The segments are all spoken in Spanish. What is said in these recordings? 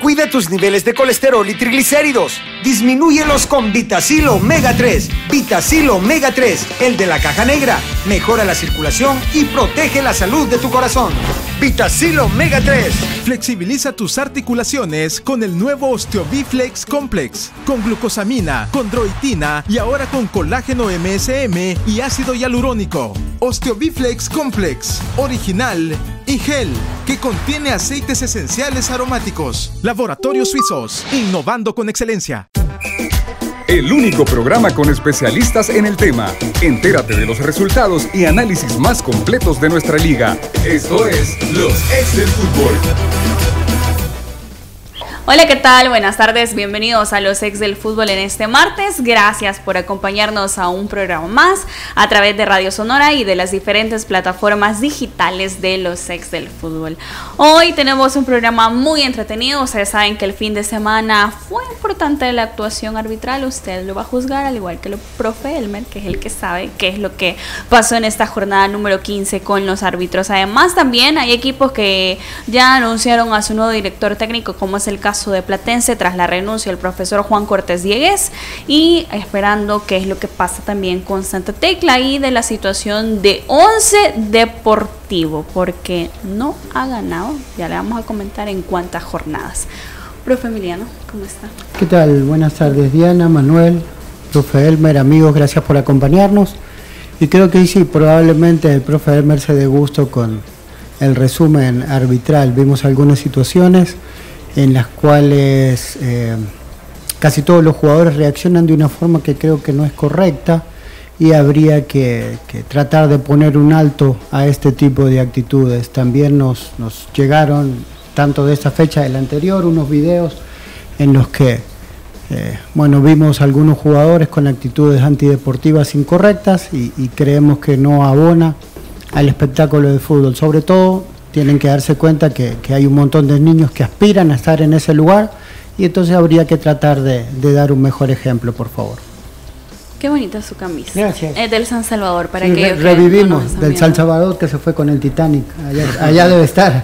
Cuida tus niveles de colesterol y triglicéridos. Disminúyelos con Vitacil Omega 3. Vitacil Omega 3, el de la caja negra. Mejora la circulación y protege la salud de tu corazón. Vitacil Omega 3. Flexibiliza tus articulaciones con el nuevo Osteobiflex Complex. Con glucosamina, condroitina y ahora con colágeno MSM y ácido hialurónico. Osteobiflex Complex. Original y gel que contiene aceites esenciales aromáticos. Laboratorios Suizos, innovando con excelencia. El único programa con especialistas en el tema. Entérate de los resultados y análisis más completos de nuestra liga. Esto es Los Ex del Fútbol. Hola, ¿qué tal? Buenas tardes, bienvenidos a los ex del fútbol en este martes. Gracias por acompañarnos a un programa más a través de Radio Sonora y de las diferentes plataformas digitales de los ex del fútbol. Hoy tenemos un programa muy entretenido. Ustedes saben que el fin de semana fue importante la actuación arbitral. Usted lo va a juzgar, al igual que el profe Elmer, que es el que sabe qué es lo que pasó en esta jornada número 15 con los árbitros. Además, también hay equipos que ya anunciaron a su nuevo director técnico, como es el caso de Platense tras la renuncia del profesor Juan Cortés Diegues y esperando qué es lo que pasa también con Santa Tecla y de la situación de Once Deportivo, porque no ha ganado, ya le vamos a comentar en cuántas jornadas. Profe Emiliano, ¿cómo está? ¿Qué tal? Buenas tardes Diana, Manuel, profe Elmer, amigos, gracias por acompañarnos. Y creo que sí, probablemente el profe Elmer se dé gusto con el resumen arbitral. Vimos algunas situaciones en las cuales eh, casi todos los jugadores reaccionan de una forma que creo que no es correcta y habría que, tratar de poner un alto a este tipo de actitudes. También nos, nos llegaron, tanto de esta fecha del anterior, unos videos en los que eh, bueno, vimos algunos jugadores con actitudes antideportivas incorrectas y, y, creemos que no abona al espectáculo de fútbol, sobre todo tienen que darse cuenta que, hay un montón de niños que aspiran a estar en ese lugar y entonces habría que tratar de, dar un mejor ejemplo, por favor. Qué bonita su camisa. Gracias. Es del San Salvador, para que... revivimos del San Salvador que se fue con el Titanic. Allá, debe estar.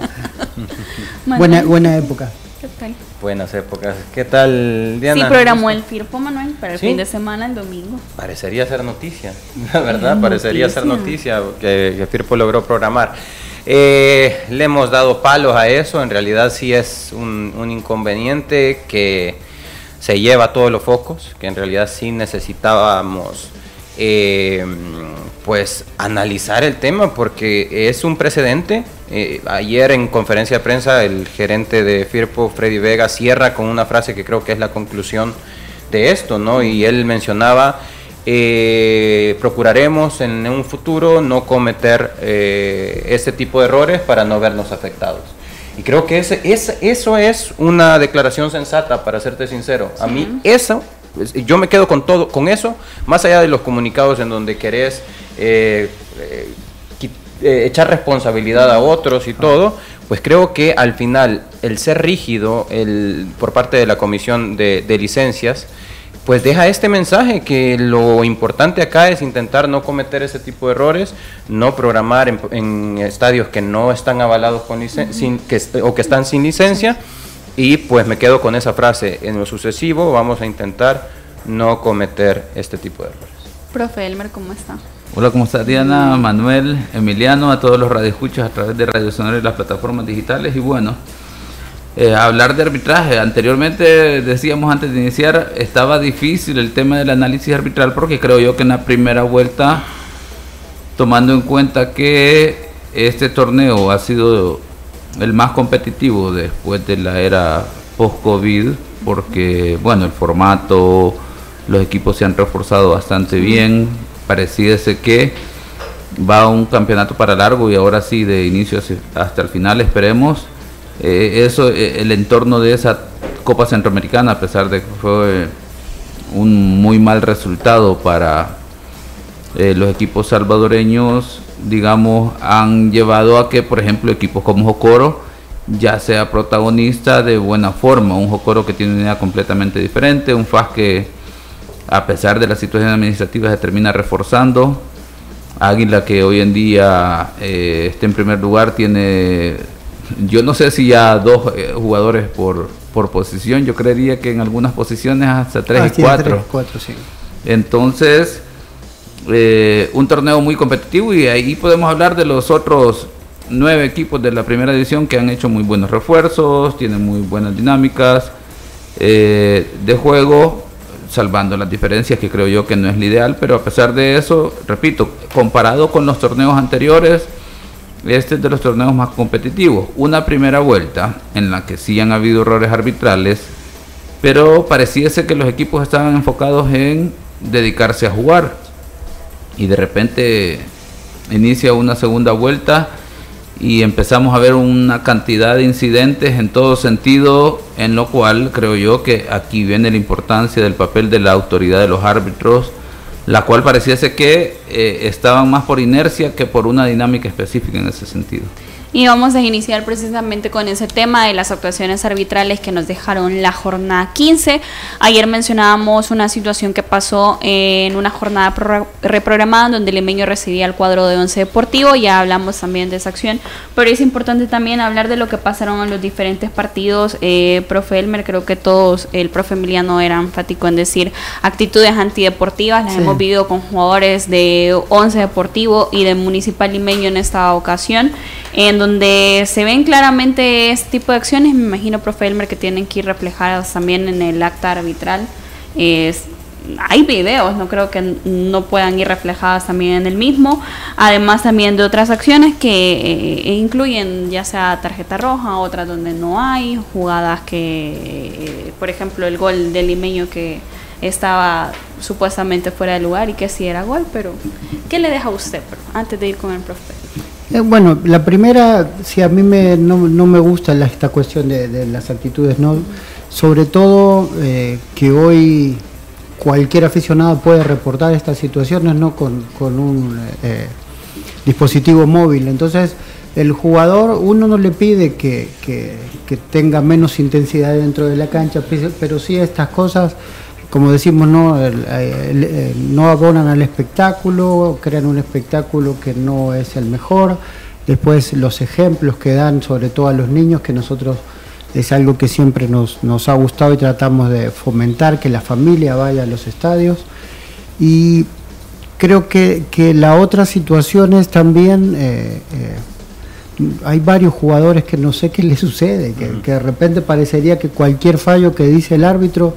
buena, buena época. ¿Qué tal? Buenas épocas. ¿Qué tal, Diana? Sí, programó el FIRPO, Manuel, para el fin de semana, el domingo. Parecería ser noticia, la verdad, parecería ser noticia que, que FIRPO logró programar. Eh, le hemos dado palos a eso, en realidad sí es un, inconveniente que se lleva todos los focos, que en realidad sí necesitábamos eh, pues analizar el tema porque es un precedente. Eh, ayer en conferencia de prensa el gerente de Firpo, Freddy Vega, cierra con una frase que creo que es la conclusión de esto, ¿no? Y él mencionaba eh, procuraremos en un futuro no cometer eh, este tipo de errores para no vernos afectados. Y creo que ese, eso es una declaración sensata, para serte sincero. A mí eso, yo me quedo con todo, con eso, más allá de los comunicados en donde querés eh, echar responsabilidad a otros y todo, pues creo que al final el ser rígido el, por parte de la comisión de licencias, pues deja este mensaje que lo importante acá es intentar no cometer ese tipo de errores, no programar en, estadios que no están avalados con sin, que, o que están sin licencia y pues me quedo con esa frase, en lo sucesivo vamos a intentar no cometer este tipo de errores. Profe Elmer, ¿cómo está? Hola, ¿cómo está Diana, Manuel, Emiliano, a todos los radioescuchas a través de Radio Sonora y las plataformas digitales y bueno, eh, hablar de arbitraje. Anteriormente decíamos antes de iniciar, estaba difícil el tema del análisis arbitral porque creo yo que en la primera vuelta, tomando en cuenta que este torneo ha sido el más competitivo después de la era post-COVID, porque bueno, el formato, los equipos se han reforzado bastante bien, pareciese que va un campeonato para largo y ahora sí, de inicio hasta el final, esperemos eh, eso, eh, el entorno de esa Copa Centroamericana, a pesar de que fue un muy mal resultado para eh, los equipos salvadoreños, digamos, han llevado a que, por ejemplo, equipos como Jocoro ya sea protagonista de buena forma. Un Jocoro que tiene una idea completamente diferente, un FAS que, a pesar de la situación administrativa, se termina reforzando. Águila que hoy en día eh, está en primer lugar, tiene, yo no sé si ya dos eh, jugadores por, por posición, yo creería que en algunas posiciones hasta tres ah, y cuatro. cuatro sí. Entonces, eh, un torneo muy competitivo y ahí podemos hablar de los otros nueve equipos de la primera división que han hecho muy buenos refuerzos, tienen muy buenas dinámicas eh, de juego, salvando las diferencias que creo yo que no es lo ideal, pero a pesar de eso, repito, comparado con los torneos anteriores, este es de los torneos más competitivos. Una primera vuelta en la que sí han habido errores arbitrales, pero pareciese que los equipos estaban enfocados en dedicarse a jugar y de repente inicia una segunda vuelta y empezamos a ver una cantidad de incidentes en todo sentido, en lo cual creo yo que aquí viene la importancia del papel de la autoridad de los árbitros, la cual pareciese que eh, estaban más por inercia que por una dinámica específica en ese sentido. Y vamos a iniciar precisamente con ese tema de las actuaciones arbitrales que nos dejaron la jornada 15. Ayer mencionábamos una situación que pasó en una jornada reprogramada donde el Limeño recibía el cuadro de once deportivo. Ya hablamos también de esa acción, pero es importante también hablar de lo que pasaron en los diferentes partidos. Eh, profe Elmer, creo que todos, el profe Emiliano era enfático en decir actitudes antideportivas. Las hemos vivido con jugadores de once deportivo y de Municipal Limeño en esta ocasión. En donde se ven claramente este tipo de acciones, me imagino, profe Elmer, que tienen que ir reflejadas también en el acta arbitral. hay videos, no creo que no puedan ir reflejadas también en el mismo, además también de otras acciones que eh, incluyen ya sea tarjeta roja, otras donde no hay, jugadas que, eh, por ejemplo, el gol del limeño que estaba supuestamente fuera de lugar y que sí era gol, pero ¿qué le deja a usted antes de ir con el profe? Eh, bueno, la primera, si a mí me, no, me gusta esta cuestión de, las actitudes, ¿no? sobre todo eh, que hoy cualquier aficionado puede reportar estas situaciones ¿no? con, un eh, dispositivo móvil. Entonces, el jugador, uno no le pide que, tenga menos intensidad dentro de la cancha, pero sí estas cosas como decimos, no, no abonan al espectáculo, crean un espectáculo que no es el mejor. Después los ejemplos que dan, sobre todo a los niños, que nosotros es algo que siempre nos, nos ha gustado y tratamos de fomentar, que la familia vaya a los estadios. Y creo que, la otra situación es también... Eh, eh, hay varios jugadores que no sé qué les sucede, que, que, de repente parecería que cualquier fallo que dice el árbitro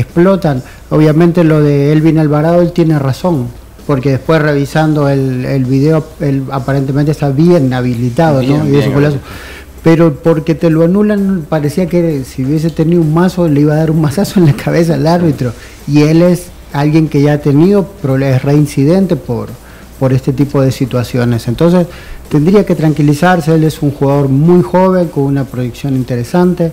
explotan. Obviamente lo de Elvin Alvarado, él tiene razón, porque después revisando el, el video, él aparentemente está bien habilitado, ¿no? pero porque te lo anulan, parecía que si hubiese tenido un mazo, le iba a dar un mazazo en la cabeza al árbitro. Y él es alguien que ya ha tenido problemas reincidente por, por este tipo de situaciones. Entonces, tendría que tranquilizarse, él es un jugador muy joven, con una proyección interesante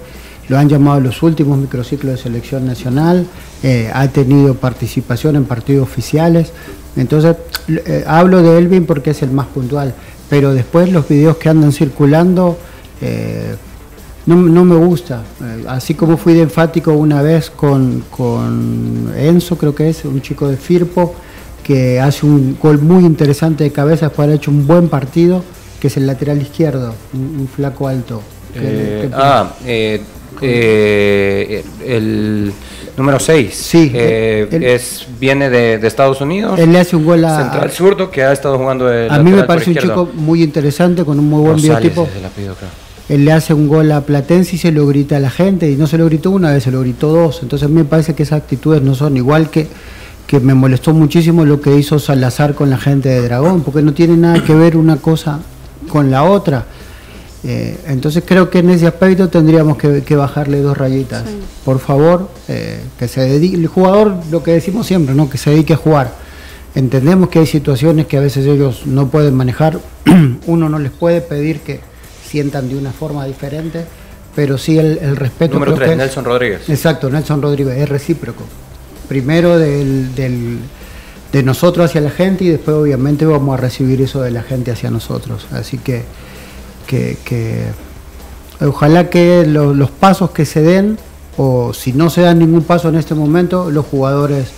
lo han llamado los últimos microciclos de selección nacional, eh, ha tenido participación en partidos oficiales. Entonces, eh, hablo de Elvin porque es el más puntual, pero después los videos que andan circulando eh, no, me gusta. así como fui de enfático una vez con, Enzo, creo que es, un chico de Firpo, que hace un gol muy interesante de cabeza después de haber hecho un buen partido, que es el lateral izquierdo, un, flaco alto. ah, eh, el número 6. Sí. Eh, es, viene de, Estados Unidos. Él le hace un gol a. Central zurdo que ha estado jugando. a mí me parece un chico muy interesante, con un muy buen biotipo. Él le hace un gol a Platense y se lo grita a la gente, y no se lo gritó una vez, se lo gritó dos. Entonces me parece que esas actitudes no son igual que que me molestó muchísimo lo que hizo Salazar con la gente de Dragón, porque no tiene nada que ver una cosa con la otra. Eh, entonces creo que en ese aspecto tendríamos que, bajarle dos rayitas. Por favor, eh, que se dedique, el jugador, lo que decimos siempre, ¿no? que se dedique a jugar. Entendemos que hay situaciones que a veces ellos no pueden manejar, uno no les puede pedir que sientan de una forma diferente, pero sí el, respeto. Número 3, Nelson Rodríguez. Exacto, Nelson Rodríguez, es recíproco. Primero del, de nosotros hacia la gente y después obviamente vamos a recibir eso de la gente hacia nosotros. Así que, que, ojalá que los pasos que se den, o si no se dan ningún paso en este momento, los jugadores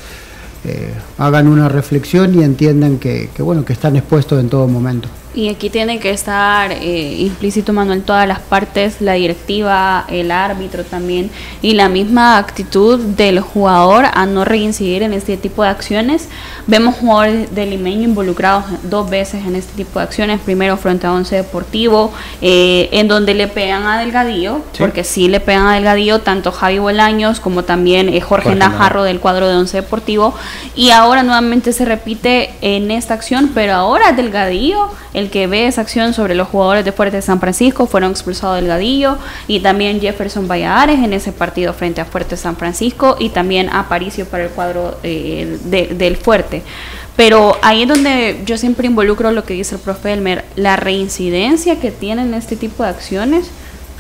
eh, hagan una reflexión y entiendan que, que, bueno, que están expuestos en todo momento. Y aquí tiene que estar eh, implícito, Manuel, todas las partes, la directiva, el árbitro también, y la misma actitud del jugador a no reincidir en este tipo de acciones. Vemos jugadores del limeño involucrados dos veces en este tipo de acciones. Primero frente a Once Deportivo, eh, en donde le pegan a Delgadillo, porque sí le pegan a Delgadillo, tanto Javi Bolaños como también eh, Jorge, Najarro del cuadro de Once Deportivo. Y ahora nuevamente se repite en esta acción, pero ahora Delgadillo, el que ve esa acción sobre los jugadores de Fuerte San Francisco fueron expulsados del Gadillo y también Jefferson Valladares en ese partido frente a Fuerte San Francisco y también Aparicio para el cuadro eh, del Fuerte. Pero ahí es donde yo siempre involucro lo que dice el profe Elmer, la reincidencia que tienen este tipo de acciones.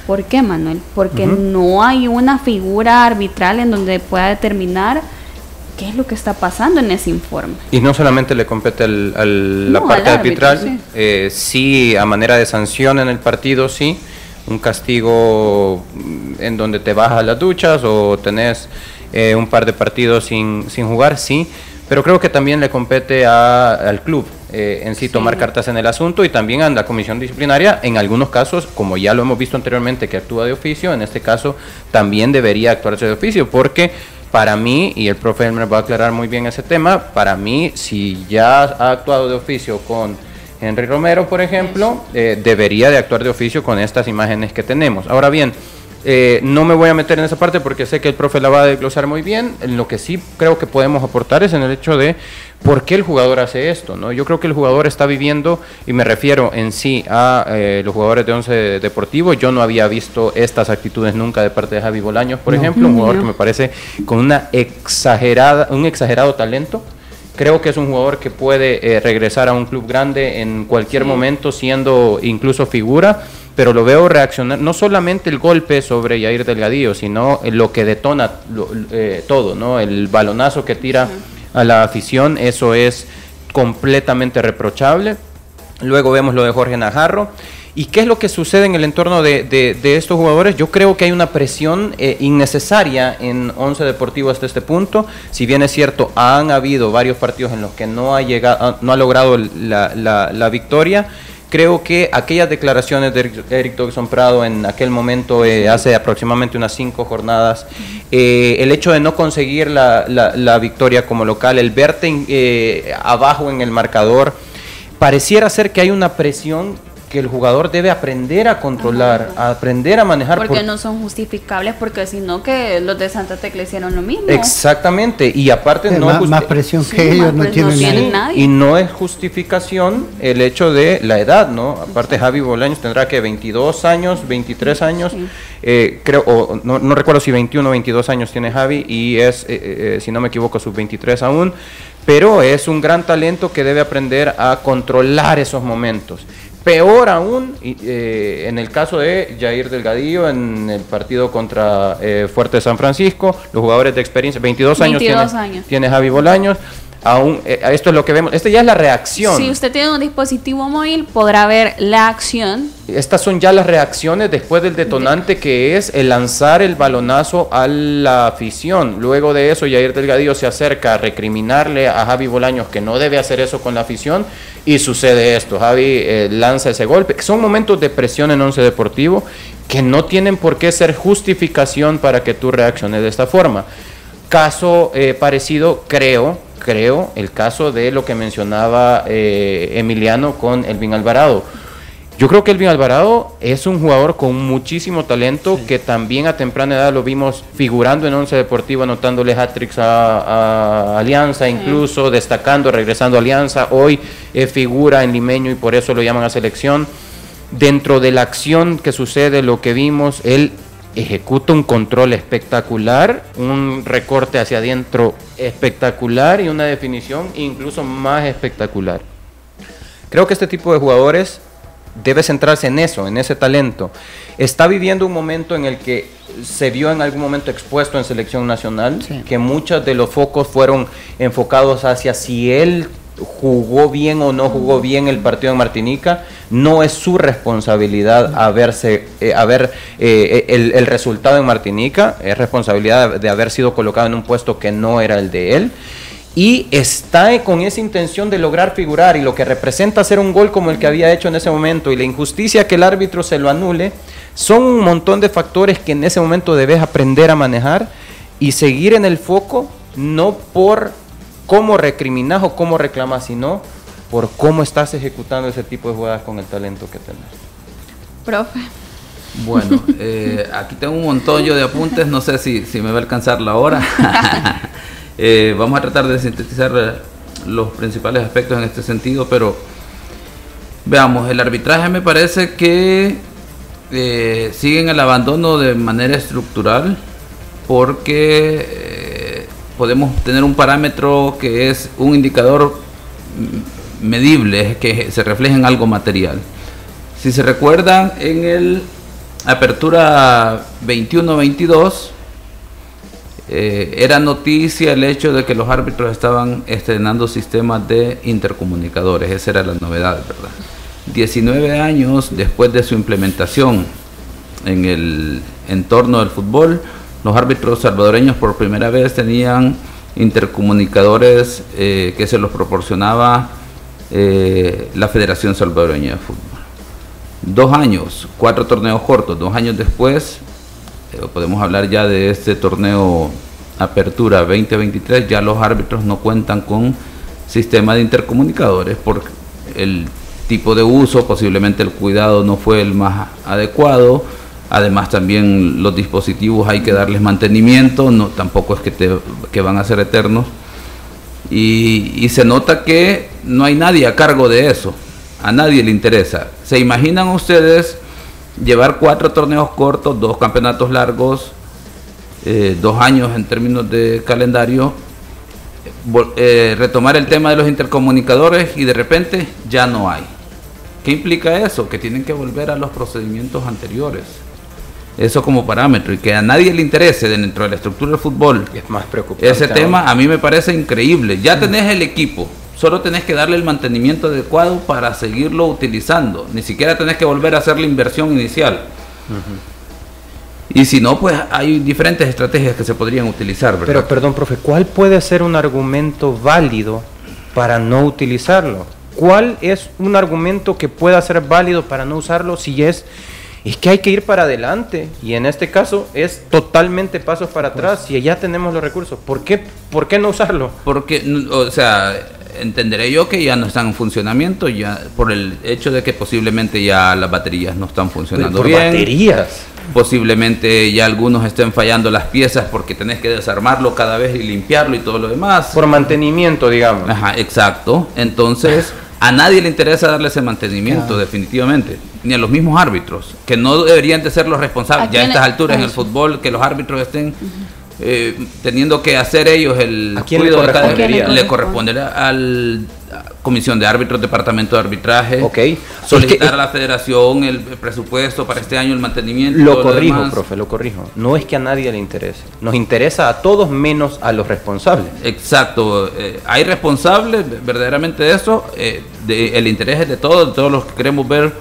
¿Por qué, Manuel? Porque no hay una figura arbitral en donde pueda determinar qué es lo que está pasando en ese informe. Y no solamente le compete al, la parte arbitral, sí. Eh, sí. a manera de sanción en el partido, sí, un castigo en donde te bajas las duchas o tenés eh, un par de partidos sin, sin jugar, sí, pero creo que también le compete al club eh, en sí, tomar cartas en el asunto y también a la comisión disciplinaria, en algunos casos, como ya lo hemos visto anteriormente, que actúa de oficio, en este caso también debería actuarse de oficio, porque para mí, y el profe me va a aclarar muy bien ese tema, para mí, si ya ha actuado de oficio con Henry Romero, por ejemplo, eh, debería de actuar de oficio con estas imágenes que tenemos. Ahora bien, eh, no me voy a meter en esa parte porque sé que el profe la va a desglosar muy bien. Lo que sí creo que podemos aportar es en el hecho de por qué el jugador hace esto. ¿no? Yo creo que el jugador está viviendo, y me refiero en sí a eh, los jugadores de Once Deportivo. Yo no había visto estas actitudes nunca de parte de Javi Bolaños, por ejemplo, un jugador que me parece con una exagerada, un exagerado talento. Creo que es un jugador que puede eh, regresar a un club grande en cualquier momento, siendo incluso figura pero lo veo reaccionar, no solamente el golpe sobre Yair Delgadillo, sino lo que detona eh, todo, ¿no? El balonazo que tira a la afición, eso es completamente reprochable. Luego vemos lo de Jorge Najarro. ¿Y qué es lo que sucede en el entorno de, estos jugadores? Yo creo que hay una presión eh, innecesaria en Once Deportivo hasta este punto. Si bien es cierto, han habido varios partidos en los que no ha, llegado, no ha logrado la, la victoria creo que aquellas declaraciones de Eric Dogson Prado en aquel momento, eh, hace aproximadamente unas cinco jornadas, eh, el hecho de no conseguir la, la, victoria como local, el verte eh, abajo en el marcador, pareciera ser que hay una presión que el jugador debe aprender a controlar, a aprender a manejar. Porque no son justificables, porque si no que los de Santa Tecla hicieron lo mismo. Exactamente, y aparte no más, es más presión que ellos no, tienen, nadie. Y no es justificación el hecho de la edad, ¿no? Aparte Javi Bolaños tendrá que 22 años, 23 años, eh, creo, o no, no, recuerdo si 21 o 22 años tiene Javi y es, eh, eh, si no me equivoco, sus 23 aún, pero es un gran talento que debe aprender a controlar esos momentos. Peor aún, eh, en el caso de Jair Delgadillo, en el partido contra eh, Fuerte San Francisco, los jugadores de experiencia, 22, años, tiene, años. tiene Javi Bolaños, aún, eh, esto es lo que vemos. Esta ya es la reacción. Si usted tiene un dispositivo móvil, podrá ver la acción. Estas son ya las reacciones después del detonante que es el lanzar el balonazo a la afición. Luego de eso, Jair Delgadillo se acerca a recriminarle a Javi Bolaños que no debe hacer eso con la afición y sucede esto. Javi eh, lanza ese golpe. Son momentos de presión en Once Deportivo que no tienen por qué ser justificación para que tú reacciones de esta forma. Caso eh, parecido, creo, creo, el caso de lo que mencionaba eh, Emiliano con Elvin Alvarado. Yo creo que Elvin Alvarado es un jugador con muchísimo talento que también a temprana edad lo vimos figurando en Once Deportivo, anotándole hat-tricks a, Alianza, incluso destacando, regresando a Alianza. Hoy eh, figura en Limeño y por eso lo llaman a selección. Dentro de la acción que sucede, lo que vimos, él ejecuta un control espectacular, un recorte hacia adentro espectacular y una definición incluso más espectacular. Creo que este tipo de jugadores debe centrarse en eso, en ese talento. Está viviendo un momento en el que se vio en algún momento expuesto en selección nacional, que muchos de los focos fueron enfocados hacia si él jugó bien o no jugó bien el partido en Martinica, no es su responsabilidad haberse, eh, haber eh, el, el, resultado en Martinica, es responsabilidad de haber sido colocado en un puesto que no era el de él. Y está con esa intención de lograr figurar y lo que representa hacer un gol como el que había hecho en ese momento y la injusticia que el árbitro se lo anule, son un montón de factores que en ese momento debes aprender a manejar y seguir en el foco, no por cómo recriminas o cómo reclamas, sino por cómo estás ejecutando ese tipo de jugadas con el talento que tenés. Profe. Bueno, eh, aquí tengo un montón yo de apuntes, no sé si, si me va a alcanzar la hora. Eh, vamos a tratar de sintetizar eh, los principales aspectos en este sentido, pero veamos, el arbitraje me parece que eh, sigue en el abandono de manera estructural porque podemos tener un parámetro que es un indicador medible, que se refleja en algo material. Si se recuerdan, en el Apertura 21-22, eh, era noticia el hecho de que los árbitros estaban estrenando sistemas de intercomunicadores, esa era la novedad, ¿verdad? 19 años después de su implementación en el entorno del fútbol, los árbitros salvadoreños por primera vez tenían intercomunicadores eh, que se los proporcionaba eh, la Federación Salvadoreña de Fútbol. Dos años, cuatro torneos cortos, dos años después, eh, podemos hablar ya de este torneo Apertura 2023, ya los árbitros no cuentan con sistema de intercomunicadores por el tipo de uso, posiblemente el cuidado no fue el más adecuado, además también los dispositivos hay que darles mantenimiento, no tampoco es que, te, que van a ser eternos, y, se nota que no hay nadie a cargo de eso, a nadie le interesa. ¿Se imaginan ustedes llevar cuatro torneos cortos, dos campeonatos largos, eh, dos años en términos de calendario, eh, retomar el tema de los intercomunicadores y de repente ya no hay. ¿Qué implica eso? Que tienen que volver a los procedimientos anteriores. Eso como parámetro y que a nadie le interese dentro de la estructura del fútbol. Es más preocupante. Ese tema a mí me parece increíble. Ya tenés el equipo, solo tenés que darle el mantenimiento adecuado para seguirlo utilizando. Ni siquiera tenés que volver a hacer la inversión inicial. Y si no, pues hay diferentes estrategias que se podrían utilizar. ¿verdad? Pero perdón, profe, ¿cuál puede ser un argumento válido para no utilizarlo? ¿Cuál es un argumento que pueda ser válido para no usarlo si es es que hay que ir para adelante y en este caso es totalmente pasos para atrás y ya tenemos los recursos. ¿Por qué, ¿Por qué no usarlo? Porque, o sea, entenderé yo que ya no están en funcionamiento ya por el hecho de que posiblemente ya las baterías no están funcionando por bien. baterías. Posiblemente ya algunos estén fallando las piezas porque tenés que desarmarlo cada vez y limpiarlo y todo lo demás. Por mantenimiento, digamos. Ajá, exacto. Entonces, a nadie le interesa darle ese mantenimiento, definitivamente. Ni a los mismos árbitros, que no deberían de ser los responsables. Ya a estas alturas en el fútbol, que los árbitros estén eh, teniendo que hacer ellos el ¿A quién le correspondería? le correspondería a la Comisión de Árbitros, Departamento de Arbitraje, Ok. solicitar Es que- a la Federación el presupuesto para este año, el mantenimiento. Lo corrijo, demás. profe, lo corrijo. No es que a nadie le interese. Nos interesa a todos menos a los responsables. Exacto, eh, hay responsables verdaderamente de eso, eh, de- el interés es de todos, de todos los que queremos ver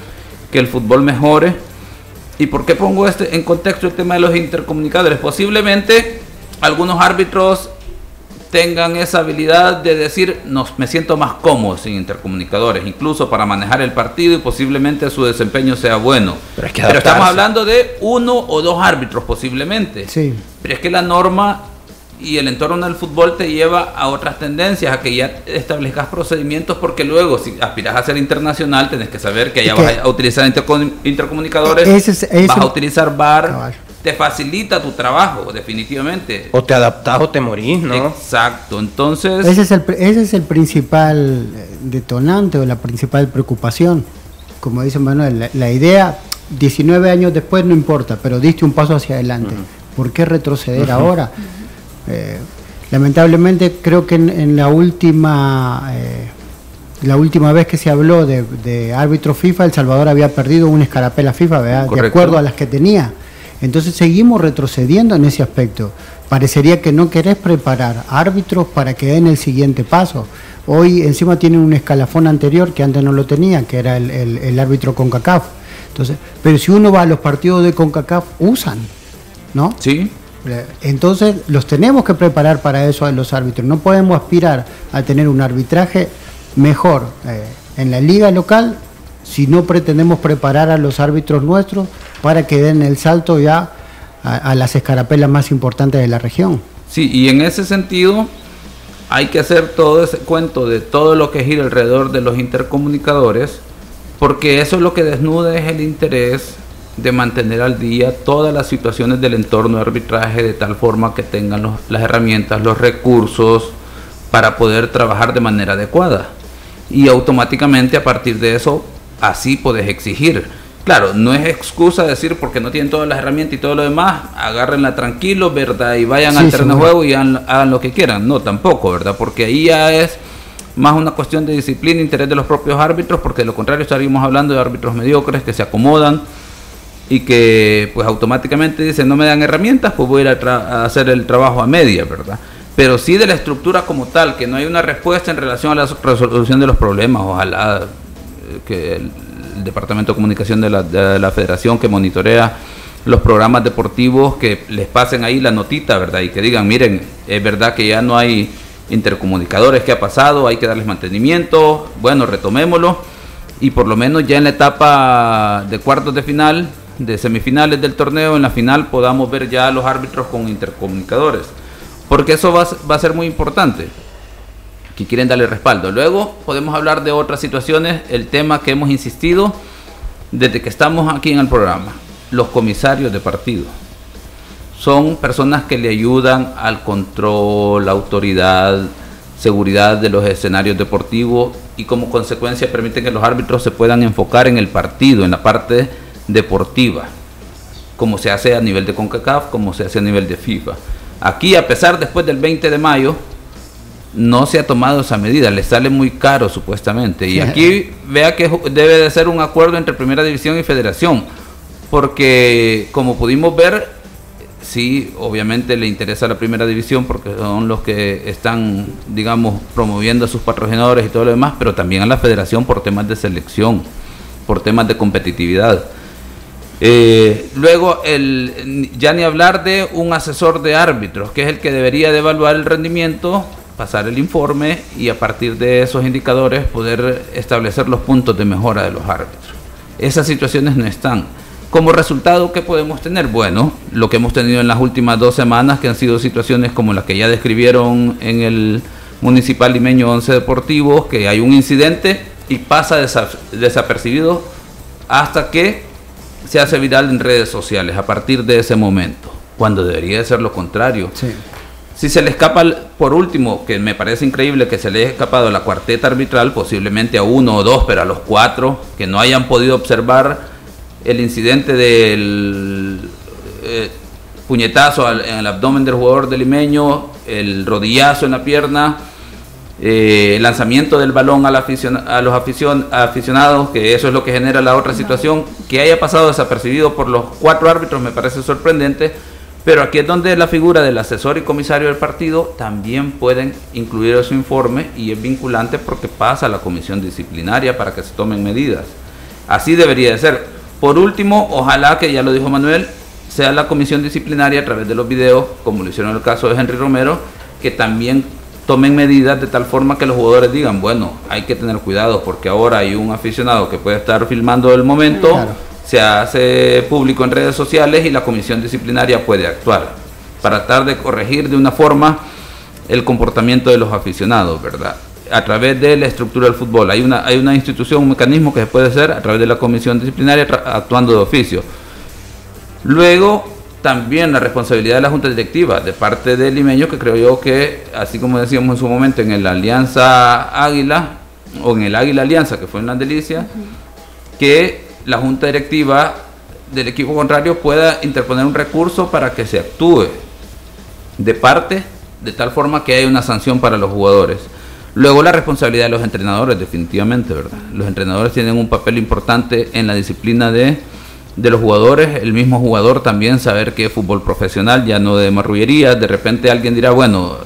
que el fútbol mejore. ¿Y por qué pongo este en contexto el tema de los intercomunicadores? Posiblemente algunos árbitros tengan esa habilidad de decir, no, me siento más cómodo sin intercomunicadores, incluso para manejar el partido y posiblemente su desempeño sea bueno. Pero hay que estamos adaptarse. hablando de uno o dos árbitros posiblemente. Sí. Pero es que la norma y el entorno del fútbol te lleva a otras tendencias, a que ya establezcas procedimientos, porque luego si aspiras a ser internacional, tenés que saber que ya Es que- vas a utilizar intercom- intercomunicadores, es- vas a utilizar VAR, Cabal. Te facilita tu trabajo, definitivamente. O te adaptás o te morís, ¿no? Exacto, entonces... Ese es el, ese es el principal eh, detonante o la principal preocupación. Como dice Manuel, la, la idea, 19 años después no importa, pero diste un paso hacia adelante. ¿Por qué retroceder ahora? Eh, lamentablemente creo que en, en la última, eh, la última vez que se habló de, árbitro FIFA, El Salvador había perdido una escarapela FIFA, ¿verdad? De acuerdo a las que tenía. Entonces seguimos retrocediendo en ese aspecto. Parecería que no querés preparar árbitros para que den el siguiente paso. Hoy encima tienen un escalafón anterior que antes no lo tenía, que era el, el, árbitro CONCACAF. Entonces, pero si uno va a los partidos de CONCACAF, usan, ¿no? Sí. Entonces los tenemos que preparar para eso a los árbitros. No podemos aspirar a tener un arbitraje mejor eh, en la liga local si no pretendemos preparar a los árbitros nuestros para que den el salto ya a, las escarapelas más importantes de la región. Sí, y en ese sentido hay que hacer todo ese cuento de todo lo que gira alrededor de los intercomunicadores, porque eso es lo que desnuda es el interés de mantener al día todas las situaciones del entorno de arbitraje de tal forma que tengan las herramientas, los recursos para poder trabajar de manera adecuada. Y automáticamente a partir de eso, así puedes exigir. Claro, no es excusa decir porque no tienen todas las herramientas y todo lo demás, agárrenla tranquilo, ¿verdad? Y vayan al terreno de juego y hagan, lo que quieran. No, tampoco, ¿verdad? Porque ahí ya es más una cuestión de disciplina, interés de los propios árbitros, porque de lo contrario estaríamos hablando de árbitros mediocres que se acomodan y que pues automáticamente dicen no me dan herramientas, pues voy a ir a, hacer el trabajo a media, ¿verdad? Pero sí de la estructura como tal, que no hay una respuesta en relación a la resolución de los problemas, ojalá que el, Departamento de Comunicación de la, de la Federación que monitorea los programas deportivos, que les pasen ahí la notita, ¿verdad? Y que digan, miren, es verdad que ya no hay intercomunicadores, ¿qué ha pasado? Hay que darles mantenimiento, bueno, retomémoslo y por lo menos ya en la etapa de cuartos de final de semifinales del torneo, en la final podamos ver ya a los árbitros con intercomunicadores. Porque eso va a ser muy importante, que quieren darle respaldo. Luego podemos hablar de otras situaciones, el tema que hemos insistido desde que estamos aquí en el programa, los comisarios de partido. Son personas que le ayudan al control, la autoridad, seguridad de los escenarios deportivos y como consecuencia permiten que los árbitros se puedan enfocar en el partido, en la parte deportiva, como se hace a nivel de CONCACAF, como se hace a nivel de FIFA. Aquí, a pesar después del 20 de mayo, no se ha tomado esa medida, le sale muy caro supuestamente. Y aquí vea que debe de ser un acuerdo entre Primera División y Federación, porque como pudimos ver, sí, obviamente le interesa la Primera División porque son los que están, digamos, promoviendo a sus patrocinadores y todo lo demás, pero también a la Federación por temas de selección, por temas de competitividad. Eh, luego, el, ya ni hablar de un asesor de árbitros, que es el que debería de evaluar el rendimiento, pasar el informe y a partir de esos indicadores poder establecer los puntos de mejora de los árbitros. Esas situaciones no están. Como resultado, ¿qué podemos tener? Bueno, lo que hemos tenido en las últimas dos semanas, que han sido situaciones como las que ya describieron en el Municipal Limeño 11 Deportivo, que hay un incidente y pasa desapercibido hasta que se hace viral en redes sociales a partir de ese momento, cuando debería de ser lo contrario. Si se le escapa, por último, que me parece increíble que se le haya escapado la cuarteta arbitral, posiblemente a uno o dos, pero a los cuatro, que no hayan podido observar el incidente del eh, puñetazo en el abdomen del jugador del limeño, el rodillazo en la pierna, eh, el lanzamiento del balón a, a los aficionados, que eso es lo que genera la otra situación, que haya pasado desapercibido por los cuatro árbitros me parece sorprendente, pero aquí es donde la figura del asesor y comisario del partido también pueden incluir su informe y es vinculante porque pasa a la comisión disciplinaria para que se tomen medidas. Así debería de ser. Por último, ojalá que ya lo dijo Manuel, sea la comisión disciplinaria a través de los videos, como lo hicieron en el caso de Henry Romero, que también tomen medidas de tal forma que los jugadores digan, bueno, hay que tener cuidado porque ahora hay un aficionado que puede estar filmando el momento, se hace público en redes sociales y la comisión disciplinaria puede actuar para tratar de corregir de una forma el comportamiento de los aficionados, ¿verdad? A través de la estructura del fútbol. Hay una, hay una institución, un mecanismo que se puede hacer a través de la comisión disciplinaria actuando de oficio. Luego, también la responsabilidad de la Junta Directiva de parte del limeño, que creo yo que, así como decíamos en su momento en la Alianza Águila, o en el Águila Alianza, que fue en la Delicia, que la Junta Directiva del equipo contrario pueda interponer un recurso para que se actúe de parte, de tal forma que haya una sanción para los jugadores. Luego la responsabilidad de los entrenadores, definitivamente, ¿verdad? Los entrenadores tienen un papel importante en la disciplina de, de los jugadores, el mismo jugador también saber que es fútbol profesional, ya no de marrullería, de repente alguien dirá, bueno,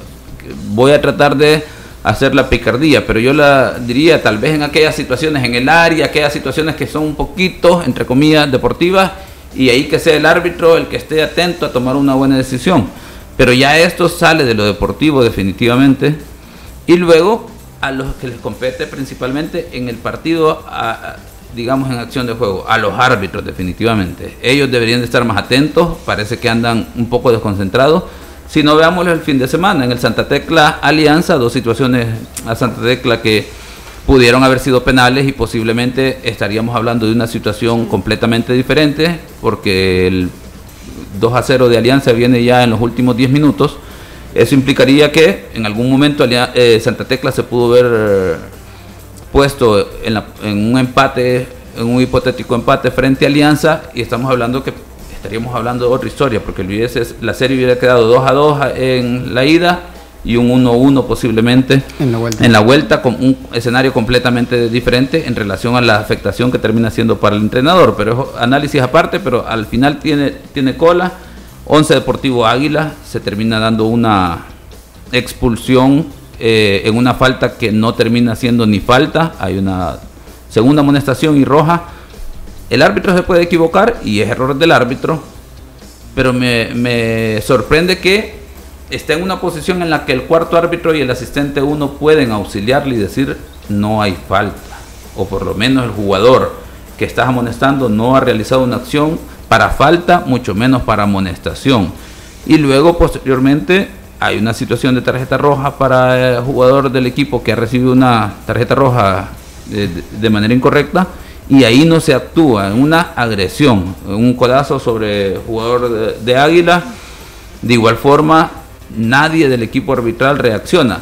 voy a tratar de hacer la picardía, pero yo la diría tal vez en aquellas situaciones en el área, aquellas situaciones que son un poquito, entre comillas, deportivas, y ahí que sea el árbitro el que esté atento a tomar una buena decisión. Pero ya esto sale de lo deportivo definitivamente, y luego a los que les compete principalmente en el partido, digamos en acción de juego, a los árbitros definitivamente. Ellos deberían de estar más atentos, parece que andan un poco desconcentrados si no veámoslo el fin de semana, en el Santa Tecla Alianza, dos situaciones a Santa Tecla que pudieron haber sido penales y posiblemente estaríamos hablando de una situación completamente diferente porque el 2 a 0 de Alianza viene ya en los últimos 10 minutos. Eso implicaría que en algún momento eh, Santa Tecla se pudo ver puesto en, en un empate, en un hipotético empate frente a Alianza y estamos hablando que estaríamos hablando de otra historia, porque la serie hubiera quedado 2 a 2 en la ida y un 1-1 posiblemente en la, vuelta. en la vuelta con un escenario completamente diferente en relación a la afectación que termina siendo para el entrenador. Pero es análisis aparte, pero al final tiene, tiene cola. 11 Deportivo Águila se termina dando una expulsión eh, en una falta que no termina siendo ni falta. Hay una segunda amonestación y roja el árbitro se puede equivocar y es error del árbitro, pero me, sorprende que está en una posición en la que el cuarto árbitro y el asistente uno pueden auxiliarle y decir no hay falta, o por lo menos el jugador que está amonestando no ha realizado una acción para falta, mucho menos para amonestación. Y luego posteriormente hay una situación de tarjeta roja para el jugador del equipo que ha recibido una tarjeta roja de, de manera incorrecta y ahí no se actúa en una agresión, un codazo sobre jugador de, Águila. De igual forma, nadie del equipo arbitral reacciona.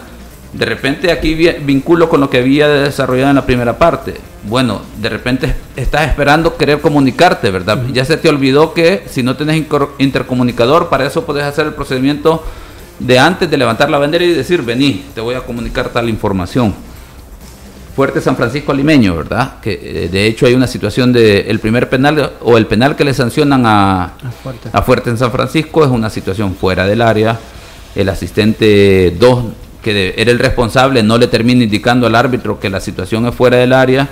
De repente aquí vinculo con lo que había desarrollado en la primera parte. Bueno, de repente estás esperando querer comunicarte, ¿verdad? Ya se te olvidó que si no tienes intercomunicador, para eso puedes hacer el procedimiento de antes de levantar la bandera y decir, vení, te voy a comunicar tal información. Fuerte San Francisco Limeño, ¿verdad? Que eh, de hecho hay una situación de el primer penal o el penal que le sancionan a, a, Fuerte. en San Francisco es una situación fuera del área. El asistente 2, que era el responsable, no le termina indicando al árbitro que la situación es fuera del área.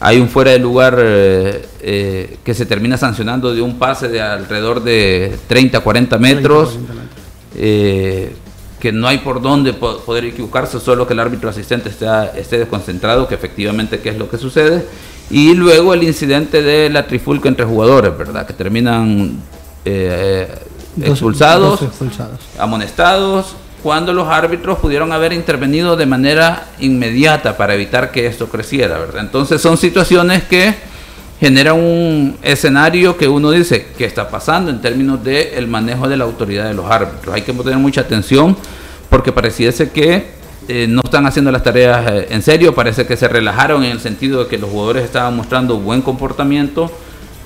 Hay un fuera de lugar eh, eh, que se termina sancionando de un pase de alrededor de 30, 40 metros. 30, 40 metros que no hay por dónde poder equivocarse, solo que el árbitro asistente esté desconcentrado, que efectivamente qué es lo que sucede. Y luego el incidente de la trifulca entre jugadores, ¿verdad? Que terminan eh, expulsados, amonestados, cuando los árbitros pudieron haber intervenido de manera inmediata para evitar que esto creciera, ¿verdad? Entonces son situaciones que generan un escenario que uno dice, ¿qué está pasando en términos del el manejo de la autoridad de los árbitros? Hay que tener mucha atención porque pareciese que eh, no están haciendo las tareas eh, en serio, parece que se relajaron en el sentido de que los jugadores estaban mostrando buen comportamiento,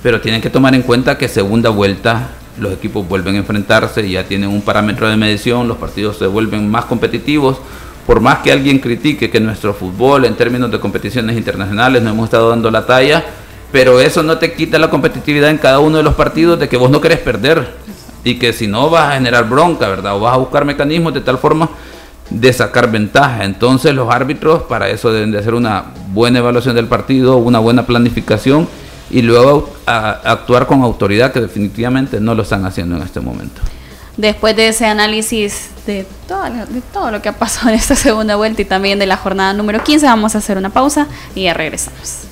pero tienen que tomar en cuenta que segunda vuelta los equipos vuelven a enfrentarse, ya tienen un parámetro de medición, los partidos se vuelven más competitivos. Por más que alguien critique que nuestro fútbol en términos de competiciones internacionales no hemos estado dando la talla, pero eso no te quita la competitividad en cada uno de los partidos de que vos no querés perder y que si no vas a generar bronca, ¿verdad? O vas a buscar mecanismos de tal forma de sacar ventaja. Entonces los árbitros para eso deben de hacer una buena evaluación del partido, una buena planificación y luego actuar con autoridad que definitivamente no lo están haciendo en este momento. Después de ese análisis de todo, de todo lo que ha pasado en esta segunda vuelta y también de la jornada número 15, vamos a hacer una pausa y ya regresamos.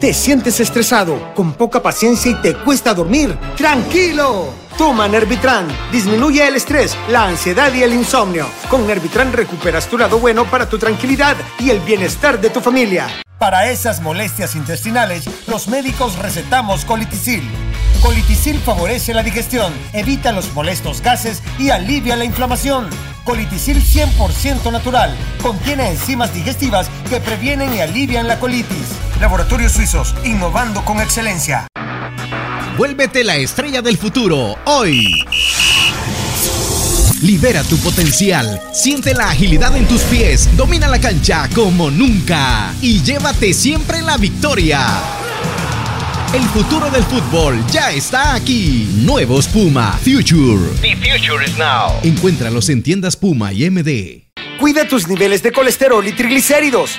¿Te sientes estresado, con poca paciencia y te cuesta dormir? ¡Tranquilo! Toma Nervitran. Disminuye el estrés, la ansiedad y el insomnio. Con Nervitran recuperas tu lado bueno para tu tranquilidad y el bienestar de tu familia. Para esas molestias intestinales, los médicos recetamos colitisil. Colitisil favorece la digestión, evita los molestos gases y alivia la inflamación. Colitisil 100% natural. Contiene enzimas digestivas que previenen y alivian la colitis. Laboratorios Suizos, innovando con excelencia. Vuélvete la estrella del futuro hoy. Libera tu potencial, siente la agilidad en tus pies, domina la cancha como nunca y llévate siempre la victoria. El futuro del fútbol ya está aquí. Nuevos Puma Future. The future is now. Encuéntralos en tiendas Puma y MD. Cuida tus niveles de colesterol y triglicéridos.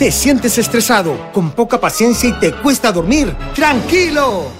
¿Te sientes estresado, con poca paciencia y te cuesta dormir? ¡Tranquilo!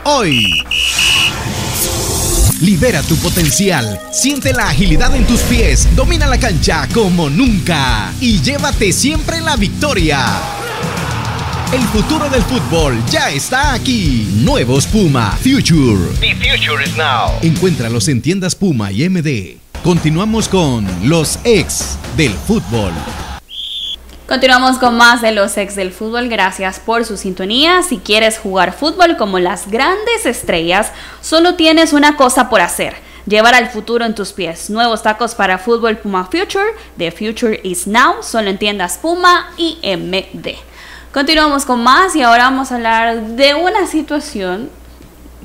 hoy. Libera tu potencial, siente la agilidad en tus pies, domina la cancha como nunca y llévate siempre la victoria. El futuro del fútbol ya está aquí. Nuevos Puma Future. The future is now. Encuéntralos en tiendas Puma y MD. Continuamos con los ex del fútbol. Continuamos con más de los ex del fútbol. Gracias por su sintonía. Si quieres jugar fútbol como las grandes estrellas, solo tienes una cosa por hacer. Llevar al futuro en tus pies. Nuevos tacos para fútbol Puma Future. The Future is Now. Solo en tiendas Puma y MD. Continuamos con más y ahora vamos a hablar de una situación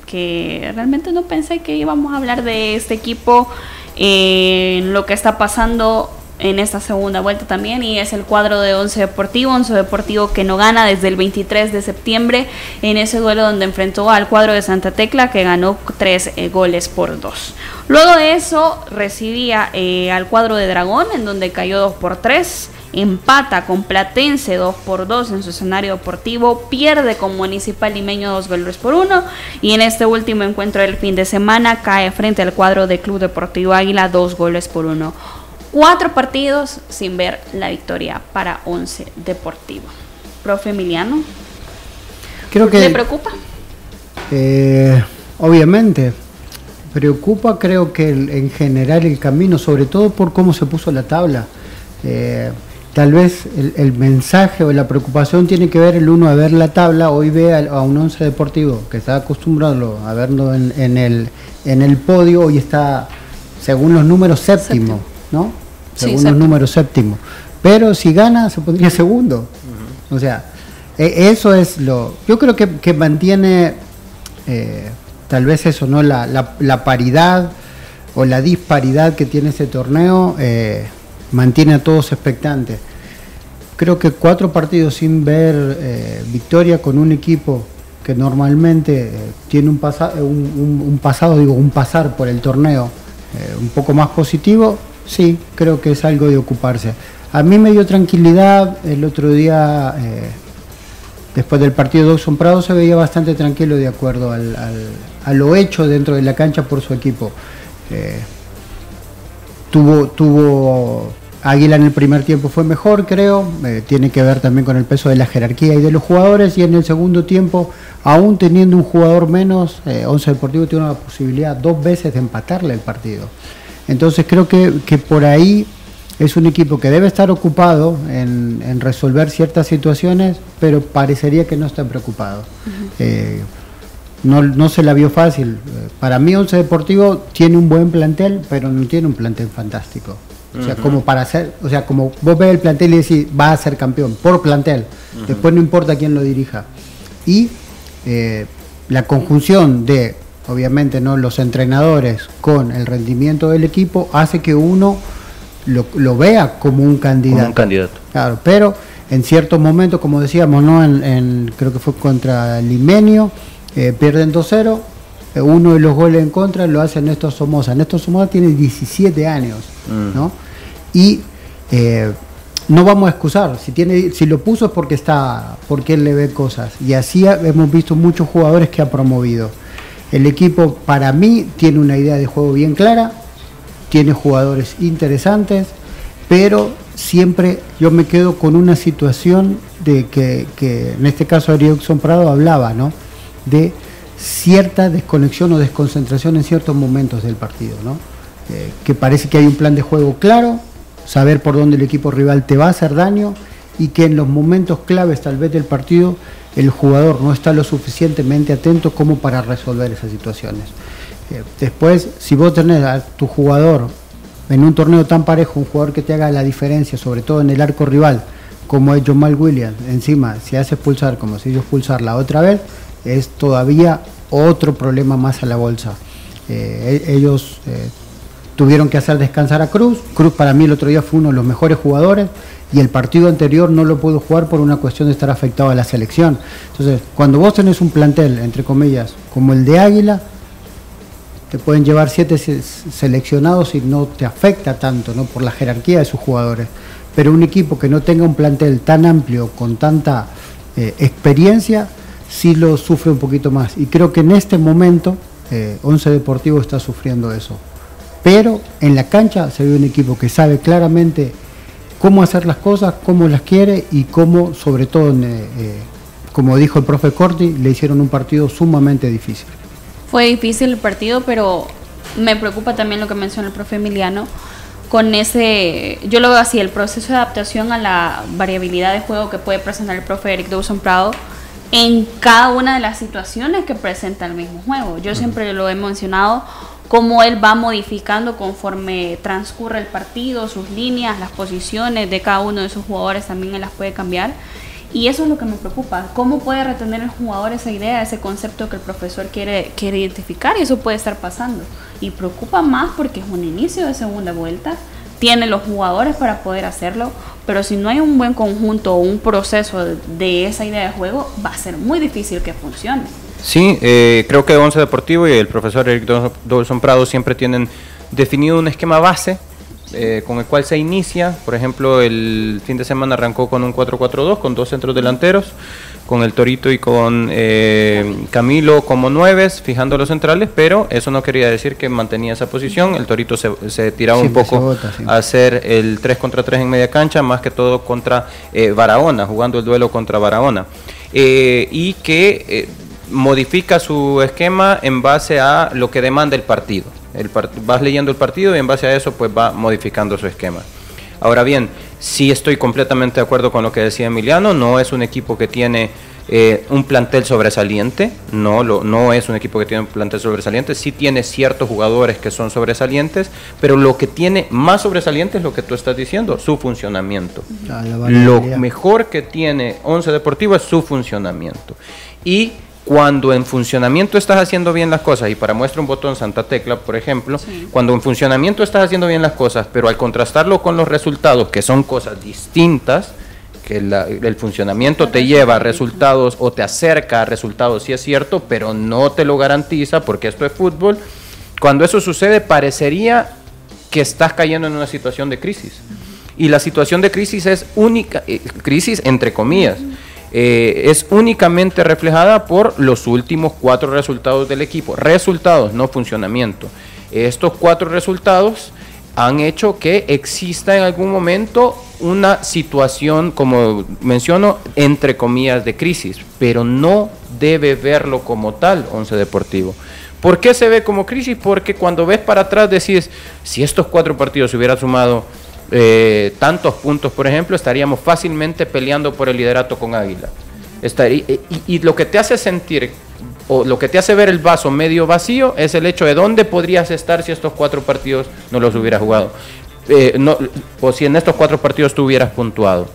que realmente no pensé que íbamos a hablar de este equipo en lo que está pasando en esta segunda vuelta también y es el cuadro de Once Deportivo, Once Deportivo que no gana desde el 23 de septiembre en ese duelo donde enfrentó al cuadro de Santa Tecla que ganó tres eh, goles por dos. Luego de eso recibía eh, al cuadro de Dragón en donde cayó dos por tres empata con Platense 2 por 2 en su escenario deportivo, pierde con Municipal Limeño 2 goles por 1 y en este último encuentro del fin de semana cae frente al cuadro de Club Deportivo Águila 2 goles por 1. Cuatro partidos sin ver la victoria para 11 Deportivo. Profe Emiliano, Creo que ¿le preocupa? Eh, obviamente, preocupa creo que el- en general el camino, sobre todo por cómo se puso la tabla. Eh, tal vez el, el mensaje o la preocupación tiene que ver el uno a ver la tabla, hoy ve a, un once deportivo que está acostumbrado a verlo en, en el, en el podio, hoy está, según los números, séptimo, ¿no? Sí, Según séptimo. los números, séptimo. Pero si gana, se pondría segundo. O sea, e- eso es lo. Yo creo que, que mantiene eh, tal vez eso, ¿no? La, la- la paridad o la disparidad que tiene ese torneo eh, mantiene a todos expectantes. Creo que cuatro partidos sin ver eh, victoria con un equipo que normalmente tiene un, pasa- un, un- un pasado, digo, un pasar por el torneo un poco más positivo, sí, creo que es algo de ocuparse. A mí me dio tranquilidad el otro día. eh, Después del partido de Dawson Prado se veía bastante tranquilo de acuerdo al, a lo hecho dentro de la cancha por su equipo. Eh, tuvo, tuvo Águila en el primer tiempo fue mejor, creo. eh, tiene que ver también con el peso de la jerarquía y de los jugadores. Y en el segundo tiempo, aún teniendo un jugador menos, eh, Once Deportivo tiene la posibilidad dos veces de empatarle el partido. Entonces creo que, que por ahí es un equipo que debe estar ocupado en, en resolver ciertas situaciones, pero parecería que no está preocupado. Eh, no, no se la vio fácil. Eh, Para mí Once Deportivo tiene un buen plantel, pero no tiene un plantel fantástico. O sea, como para hacer, o sea, como vos ves el plantel y decís, va a ser campeón, por plantel. Después no importa quién lo dirija. Y eh, la conjunción de, obviamente, no los entrenadores con el rendimiento del equipo hace que uno lo, vea como un candidato. Como un candidato. Claro, pero en ciertos momentos, como decíamos, ¿no? En, creo que fue contra Limenio, eh, pierden 2-0 eh, uno de los goles en contra lo hace Néstor Somoza. Néstor Somoza tiene 17 años, mm. ¿no? Y eh, no vamos a excusar, si, tiene, si lo puso es porque está, porque él le ve cosas. Y así hemos visto muchos jugadores que ha promovido. El equipo para mí tiene una idea de juego bien clara, tiene jugadores interesantes, pero siempre yo me quedo con una situación de que, en este caso Erickson Prado hablaba, ¿no? De cierta desconexión o desconcentración en ciertos momentos del partido, ¿no? Eh, que parece que hay un plan de juego claro, saber por dónde el equipo rival te va a hacer daño y que en los momentos claves tal vez del partido el jugador no está lo suficientemente atento como para resolver esas situaciones. Eh, después, si vos tenés a tu jugador en un torneo tan parejo, un jugador que te haga la diferencia, sobre todo en el arco rival, como es Jamal Williams, encima, si hace expulsar como si yo expulsar la otra vez, es todavía otro problema más a la bolsa. Eh, e-, ellos eh, tuvieron que hacer descansar a Cruz. Cruz para mí el otro día fue uno de los mejores jugadores y el partido anterior no lo pudo jugar por una cuestión de estar afectado a la selección. Entonces, cuando vos tenés un plantel, entre comillas, como el de Águila, te pueden llevar siete seleccionados y no te afecta tanto ¿no? por la jerarquía de sus jugadores. Pero un equipo que no tenga un plantel tan amplio, con tanta eh, experiencia, sí lo sufre un poquito más. Y creo que en este momento eh, Once Deportivo está sufriendo eso. Pero en la cancha se ve un equipo que sabe claramente cómo hacer las cosas, cómo las quiere y cómo, sobre todo, eh, eh, como dijo el profe Corti, le hicieron un partido sumamente difícil. Fue difícil el partido, pero me preocupa también lo que menciona el profe Emiliano con ese, yo lo veo así, el proceso de adaptación a la variabilidad de juego que puede presentar el profe Eric Dawson Prado en cada una de las situaciones que presenta el mismo juego. Yo siempre lo he mencionado, cómo él va modificando conforme transcurre el partido, sus líneas, las posiciones de cada uno de sus jugadores también él las puede cambiar. Y eso es lo que me preocupa, cómo puede retener el jugador esa idea, ese concepto que el profesor quiere, quiere identificar y eso puede estar pasando. Y preocupa más porque es un inicio de segunda vuelta, tiene los jugadores para poder hacerlo, pero si no hay un buen conjunto o un proceso de, esa idea de juego, va a ser muy difícil que funcione. Sí, eh, creo que Once Deportivo y el profesor Eric Dolson Prado siempre tienen definido un esquema base eh, con el cual se inicia. Por ejemplo, el fin de semana arrancó con un 4-4-2 con dos centros delanteros con el Torito y con eh, Camilo como nueves, fijando los centrales, pero eso no quería decir que mantenía esa posición. El Torito se, tiraba un poco a hacer el 3 contra 3 en media cancha, más que todo contra eh, Barahona, jugando el duelo contra Barahona. Eh, y que modifica su esquema en base a lo que demanda el partido. El vas leyendo el partido y en base a eso pues va modificando su esquema. Ahora bien, sí estoy completamente de acuerdo con lo que decía Emiliano, no es un equipo que tiene eh, un plantel sobresaliente, no, lo, no es un equipo que tiene un plantel sobresaliente, sí tiene ciertos jugadores que son sobresalientes, pero lo que tiene más sobresaliente es lo que tú estás diciendo, su funcionamiento. Ah, lo mejor que tiene Once Deportivo es su funcionamiento. Y cuando en funcionamiento estás haciendo bien las cosas, y para muestra un botón Santa Tecla, por ejemplo, cuando en funcionamiento estás haciendo bien las cosas, pero al contrastarlo con los resultados, que son cosas distintas, que el funcionamiento te lleva a resultados o te acerca a resultados, sí es cierto, pero no te lo garantiza porque esto es fútbol. Cuando eso sucede, parecería que estás cayendo en una situación de crisis. Y la situación de crisis es única, eh, crisis entre comillas. Eh, es únicamente reflejada por los últimos cuatro resultados del equipo. Resultados, no funcionamiento. Estos cuatro resultados han hecho que exista en algún momento una situación, como menciono, entre comillas de crisis, pero no debe verlo como tal, Once Deportivo. ¿Por qué se ve como crisis? Porque cuando ves para atrás decís, si estos cuatro partidos se hubieran sumado eh, tantos puntos, por ejemplo, estaríamos fácilmente peleando por el liderato con Águila. Estaría, y, lo que te hace sentir, o lo que te hace ver el vaso medio vacío, es el hecho de dónde podrías estar si estos cuatro partidos no los hubieras jugado. eh, o si en estos cuatro partidos tú hubieras puntuado.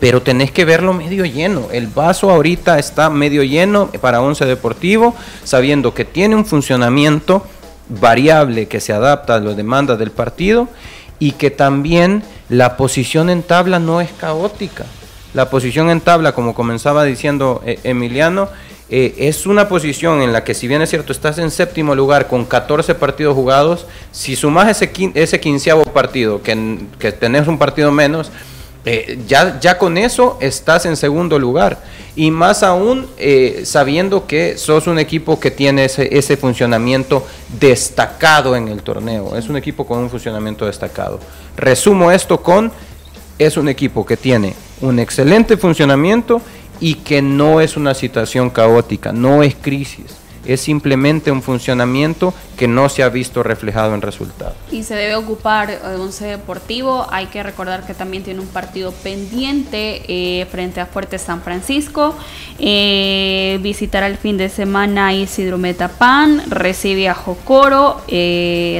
Pero tenés que verlo medio lleno. El vaso ahorita está medio lleno para Once Deportivo, sabiendo que tiene un funcionamiento variable que se adapta a las demandas del partido y que también la posición en tabla no es caótica. La posición en tabla, como comenzaba diciendo eh, Emiliano, eh, es una posición en la que si bien es cierto estás en séptimo lugar con 14 partidos jugados, si sumas ese, ese quinceavo partido, que, que tenés un partido menos, eh, ya, ya con eso estás en segundo lugar. Y más aún eh, sabiendo que sos un equipo que tiene ese, ese funcionamiento destacado en el torneo. Es un equipo con un funcionamiento destacado. Resumo esto con, es un equipo que tiene un excelente funcionamiento y que no es una situación caótica, no es crisis, es simplemente un funcionamiento que no se ha visto reflejado en resultados. Y se debe ocupar eh, Once Deportivo, hay que recordar que también tiene un partido pendiente eh, frente a Fuerte San Francisco, eh, visitará el fin de semana Isidro Metapan, recibe a Jocoro,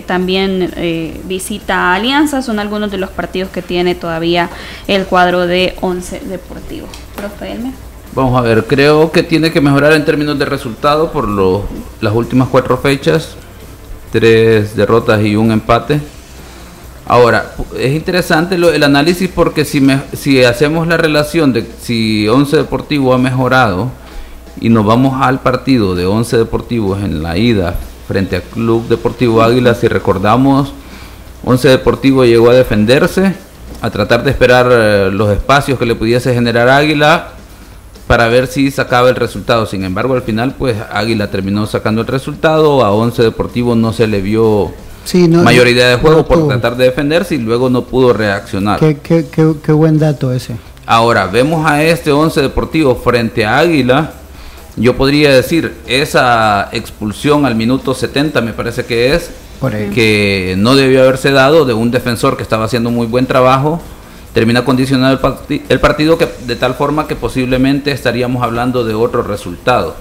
también visita a Alianza, son algunos de los partidos que tiene todavía el cuadro de Once Deportivo. Profe Vamos a ver, creo que tiene que mejorar en términos de resultado por las últimas cuatro fechas, tres derrotas y un empate. Ahora, es interesante el análisis porque si, si hacemos la relación de si Once Deportivo ha mejorado y nos vamos al partido de Once Deportivos en la ida frente al Club Deportivo Águila, si recordamos, Once Deportivo llegó a defenderse, a tratar de esperar eh, los espacios que le pudiese generar Águila, para ver si sacaba el resultado. Sin embargo, al final, pues Águila terminó sacando el resultado. A Once Deportivo no se le vio mayor idea de juego por tratar de defenderse y luego no pudo reaccionar. Qué, qué, qué, buen dato ese. Ahora, vemos a este Once Deportivo frente a Águila. Yo podría decir, esa expulsión al minuto 70 me parece que es, que no debió haberse dado de un defensor que estaba haciendo muy buen trabajo termina condicionado el, partido que, de tal forma que posiblemente estaríamos hablando de otro resultado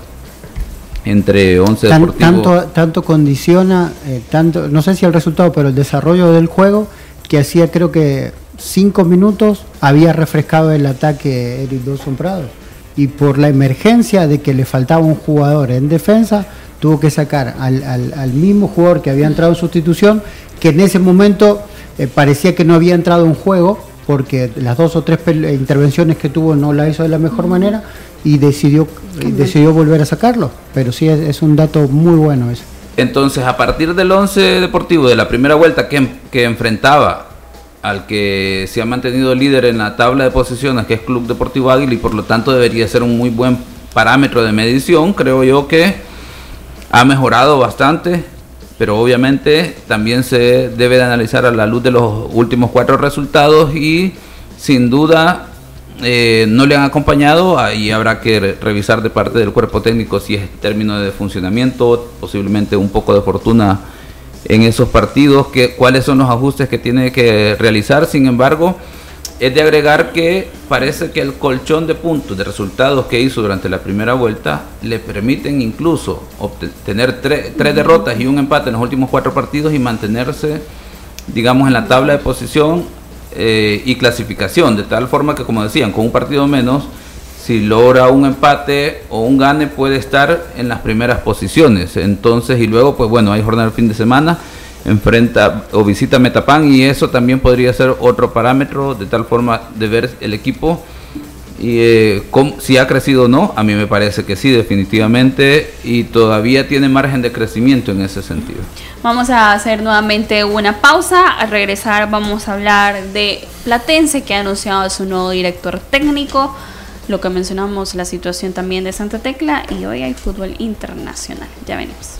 entre 11 deportivos. Tanto, tanto condiciona, eh, tanto, no sé si el resultado, pero el desarrollo del juego, que hacía creo que cinco minutos había refrescado el ataque Eric Dawson Prado. Y por la emergencia de que le faltaba un jugador en defensa, tuvo que sacar al, al, mismo jugador que había entrado en sustitución, que en ese momento eh, parecía que no había entrado en juego, porque las dos o tres intervenciones que tuvo no la hizo de la mejor manera y decidió, decidió volver a sacarlo. Pero sí es, un dato muy bueno ese. Entonces, a partir del 11 deportivo de la primera vuelta que, que enfrentaba al que se ha mantenido líder en la tabla de posiciones, que es Club Deportivo Águila, y por lo tanto debería ser un muy buen parámetro de medición, creo yo que ha mejorado bastante pero obviamente también se debe de analizar a la luz de los últimos cuatro resultados y sin duda eh, no le han acompañado, ahí habrá que revisar de parte del cuerpo técnico si es término de funcionamiento, posiblemente un poco de fortuna en esos partidos, que, cuáles son los ajustes que tiene que realizar, sin embargo, es de agregar que parece que el colchón de puntos, de resultados que hizo durante la primera vuelta, le permiten incluso obtener tres, derrotas y un empate en los últimos cuatro partidos y mantenerse, digamos, en la tabla de posición eh, y clasificación, de tal forma que, como decían, con un partido menos, si logra un empate o un gane puede estar en las primeras posiciones. Entonces, y luego, pues bueno, hay jornada el fin de semana enfrenta o visita Metapan y eso también podría ser otro parámetro de tal forma de ver el equipo y eh, si ha crecido o no, a mí me parece que sí, definitivamente, y todavía tiene margen de crecimiento en ese sentido. Vamos a hacer nuevamente una pausa, a regresar vamos a hablar de Platense, que ha anunciado su nuevo director técnico, lo que mencionamos, la situación también de Santa Tecla, y hoy hay fútbol internacional. Ya venimos.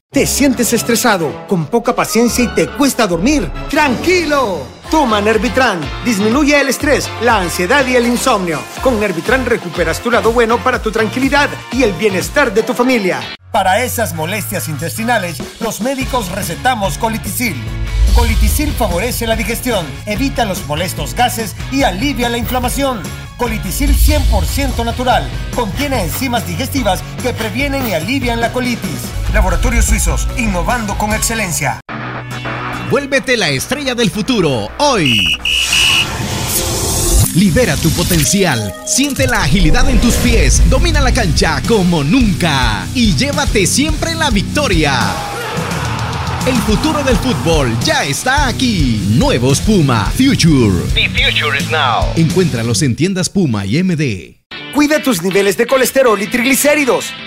¿Te sientes estresado, con poca paciencia y te cuesta dormir? ¡Tranquilo! Toma Nervitran. Disminuye el estrés, la ansiedad y el insomnio. Con Nervitran recuperas tu lado bueno para tu tranquilidad y el bienestar de tu familia. Para esas molestias intestinales, los médicos recetamos colitisil. Colitisil favorece la digestión, evita los molestos gases y alivia la inflamación. Colitisil 100% natural. Contiene enzimas digestivas que previenen y alivian la colitis. Laboratorios Suizos, innovando con excelencia. Vuélvete la estrella del futuro hoy. Libera tu potencial, siente la agilidad en tus pies, domina la cancha como nunca y llévate siempre la victoria. El futuro del fútbol ya está aquí. Nuevos Puma Future. The future is now. Encuéntralos en tiendas Puma y MD. Cuida tus niveles de colesterol y triglicéridos.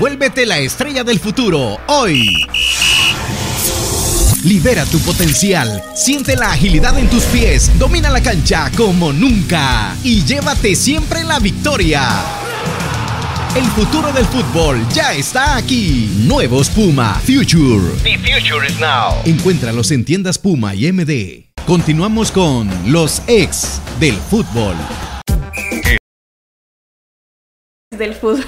Vuélvete la estrella del futuro hoy. Libera tu potencial, siente la agilidad en tus pies, domina la cancha como nunca y llévate siempre la victoria. El futuro del fútbol ya está aquí. Nuevos Puma Future. The future is now. Encuéntralos en tiendas Puma y MD. Continuamos con los ex del fútbol. Del fútbol.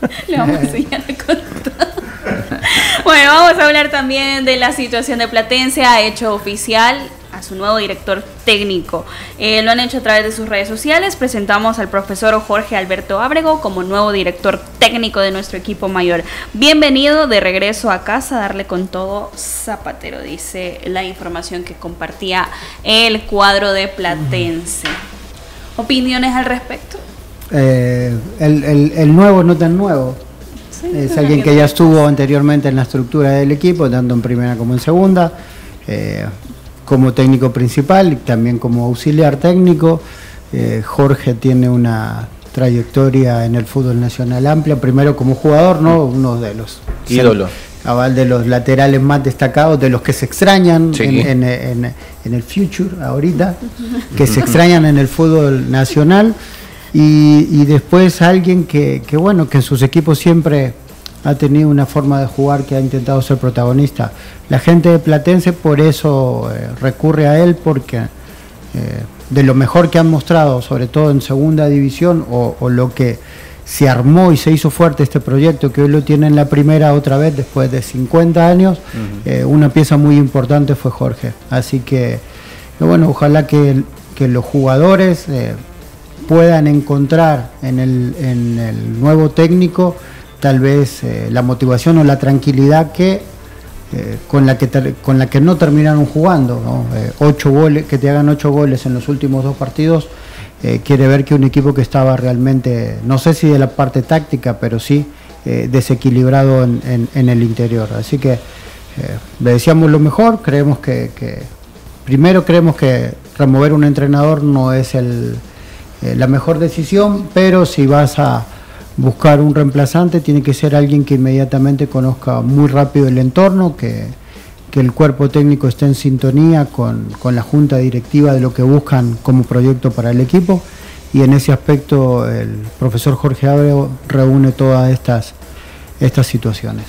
Le vamos a enseñar a contar. Bueno, vamos a hablar también de la situación de Platense. Ha hecho oficial a su nuevo director técnico. Eh, lo han hecho a través de sus redes sociales. Presentamos al profesor Jorge Alberto Ábrego como nuevo director técnico de nuestro equipo mayor. Bienvenido de regreso a casa, darle con todo Zapatero, dice la información que compartía el cuadro de Platense. ¿Opiniones al respecto? Eh, el, el- el nuevo no tan nuevo. Es alguien que ya estuvo anteriormente en la estructura del equipo, tanto en primera como en segunda, eh, como técnico principal y también como auxiliar técnico. Eh, Jorge tiene una trayectoria en el fútbol nacional amplia, primero como jugador, ¿no? Uno de los Ídolo. Aval de los laterales más destacados, de los que se extrañan Sí. en, en- en- en el future ahorita, que se extrañan en el fútbol nacional. Y, y después alguien que, que, bueno, que en sus equipos siempre ha tenido una forma de jugar que ha intentado ser protagonista. La gente de Platense por eso eh, recurre a él, porque eh, de lo mejor que han mostrado, sobre todo en segunda división, o, o lo que se armó y se hizo fuerte este proyecto, que hoy lo tiene en la primera otra vez después de 50 años, eh, una pieza muy importante fue Jorge. Así que, bueno, ojalá que, que los jugadores puedan encontrar en el, en el nuevo técnico tal vez eh, la motivación o la tranquilidad que eh, con la que con la que no terminaron jugando ¿no? Eh, ocho goles que te hagan ocho goles en los últimos dos partidos quiere ver que un equipo que estaba realmente no sé si de la parte táctica pero sí desequilibrado en, en- el interior así que le deseamos lo mejor creemos que- primero creemos que remover un entrenador no es el, eh, la mejor decisión pero si vas a buscar un reemplazante tiene que ser alguien que inmediatamente conozca muy rápido el entorno, que, que el cuerpo técnico esté en sintonía con, con la junta directiva de lo que buscan como proyecto para el equipo y en ese aspecto el profesor Jorge Abreu reúne todas estas, estas situaciones.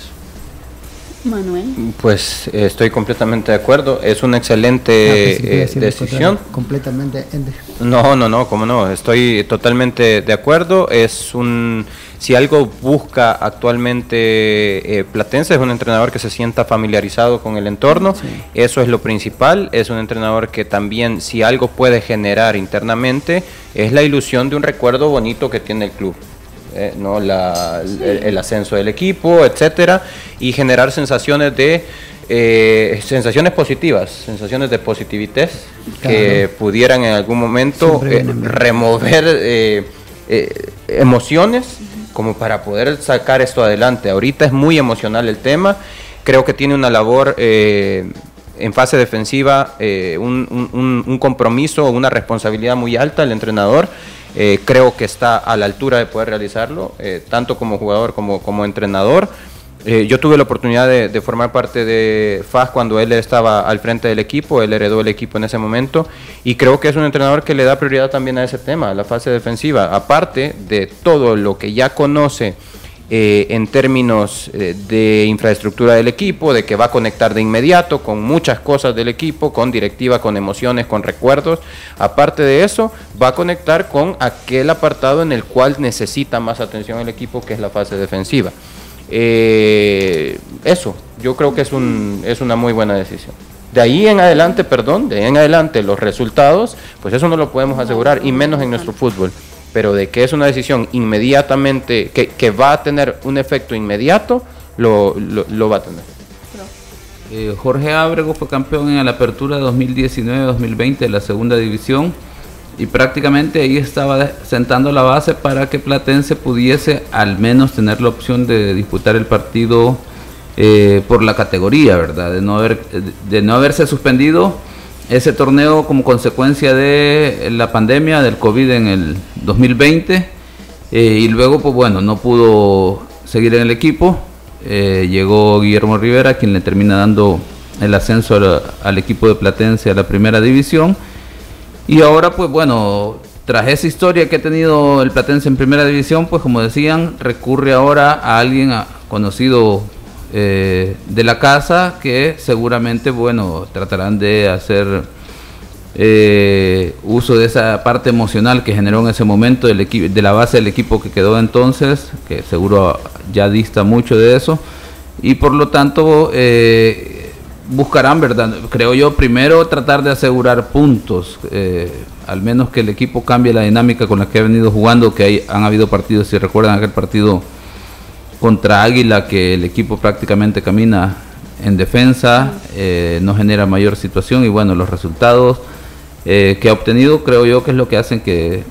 Manuel. Pues eh, estoy completamente de acuerdo. Es una Ah, excelente pensé que iba a eh, decisión. Completamente. en- No, no, no, cómo no. Estoy totalmente de acuerdo. Es un, si algo busca actualmente eh, Platense es un entrenador que se sienta familiarizado con el entorno. Eso es lo principal. Es un entrenador que también, si algo puede generar internamente, es la ilusión de un recuerdo bonito que tiene el club. Eh, no la, el, el ascenso del equipo, etcétera, y generar sensaciones de eh, sensaciones positivas, sensaciones de positividad que pudieran en algún momento eh, remover emociones como para poder sacar esto adelante. Ahorita es muy emocional el tema, creo que tiene una labor eh, en fase defensiva eh, un, compromiso, una responsabilidad muy alta el entrenador. Eh, creo que está a la altura de poder realizarlo, eh, tanto como jugador como como entrenador. Yo tuve la oportunidad de, formar parte de FAS cuando él estaba al frente del equipo, él heredó el equipo en ese momento y creo que es un entrenador que le da prioridad también a ese tema, la fase defensiva, aparte de todo lo que ya conoce eh, en términos eh, de infraestructura del equipo, de que va a conectar de inmediato con muchas cosas del equipo, con directiva, con emociones, con recuerdos. Aparte de eso, va a conectar con aquel apartado en el cual necesita más atención el equipo, que es la fase defensiva. Eh, eso, yo creo que es, un, es una muy buena decisión. De ahí en adelante, perdón, de ahí en adelante los resultados, pues eso no lo podemos asegurar, y menos en nuestro fútbol. Pero de que es una decisión inmediatamente, que, que va a tener un efecto inmediato, lo, lo, va a tener. Eh, Jorge Ábrego fue campeón en la apertura 2019-2020 de la segunda división y prácticamente ahí estaba sentando la base para que Platense pudiese al menos tener la opción de disputar el partido eh, por la categoría, ¿verdad? De no, haber, de no haberse suspendido ese torneo como consecuencia de la pandemia del COVID en el 2020 eh, y luego, pues bueno, no pudo seguir en el equipo. Eh, llegó Guillermo Rivera, quien le termina dando el ascenso al equipo de Platense a la primera división y ahora, pues bueno, tras esa historia que ha tenido el Platense en primera división, pues como decían, recurre ahora a alguien conocido eh, de la casa que seguramente, bueno, tratarán de hacer eh, uso de esa parte emocional que generó en ese momento de la base del equipo que quedó entonces, que seguro ya dista mucho de eso, y por lo tanto eh, buscarán, ¿verdad? Creo yo, primero tratar de asegurar puntos, al menos que el equipo cambie la dinámica con la que ha venido jugando, que hay, han habido partidos, si recuerdan aquel partido contra Águila, que el equipo prácticamente camina en defensa, eh, no genera mayor situación y bueno, los resultados eh, que ha obtenido creo yo que es lo que hacen que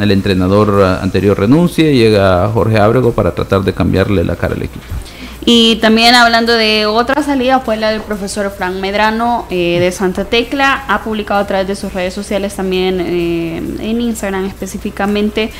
el entrenador anterior renuncie y llega Jorge Ábrego para tratar de cambiarle la cara al equipo. Y también hablando de otra salida fue la del profesor Frank Medrano eh, de Santa Tecla. Ha publicado a través de sus redes sociales también eh, en Instagram específicamente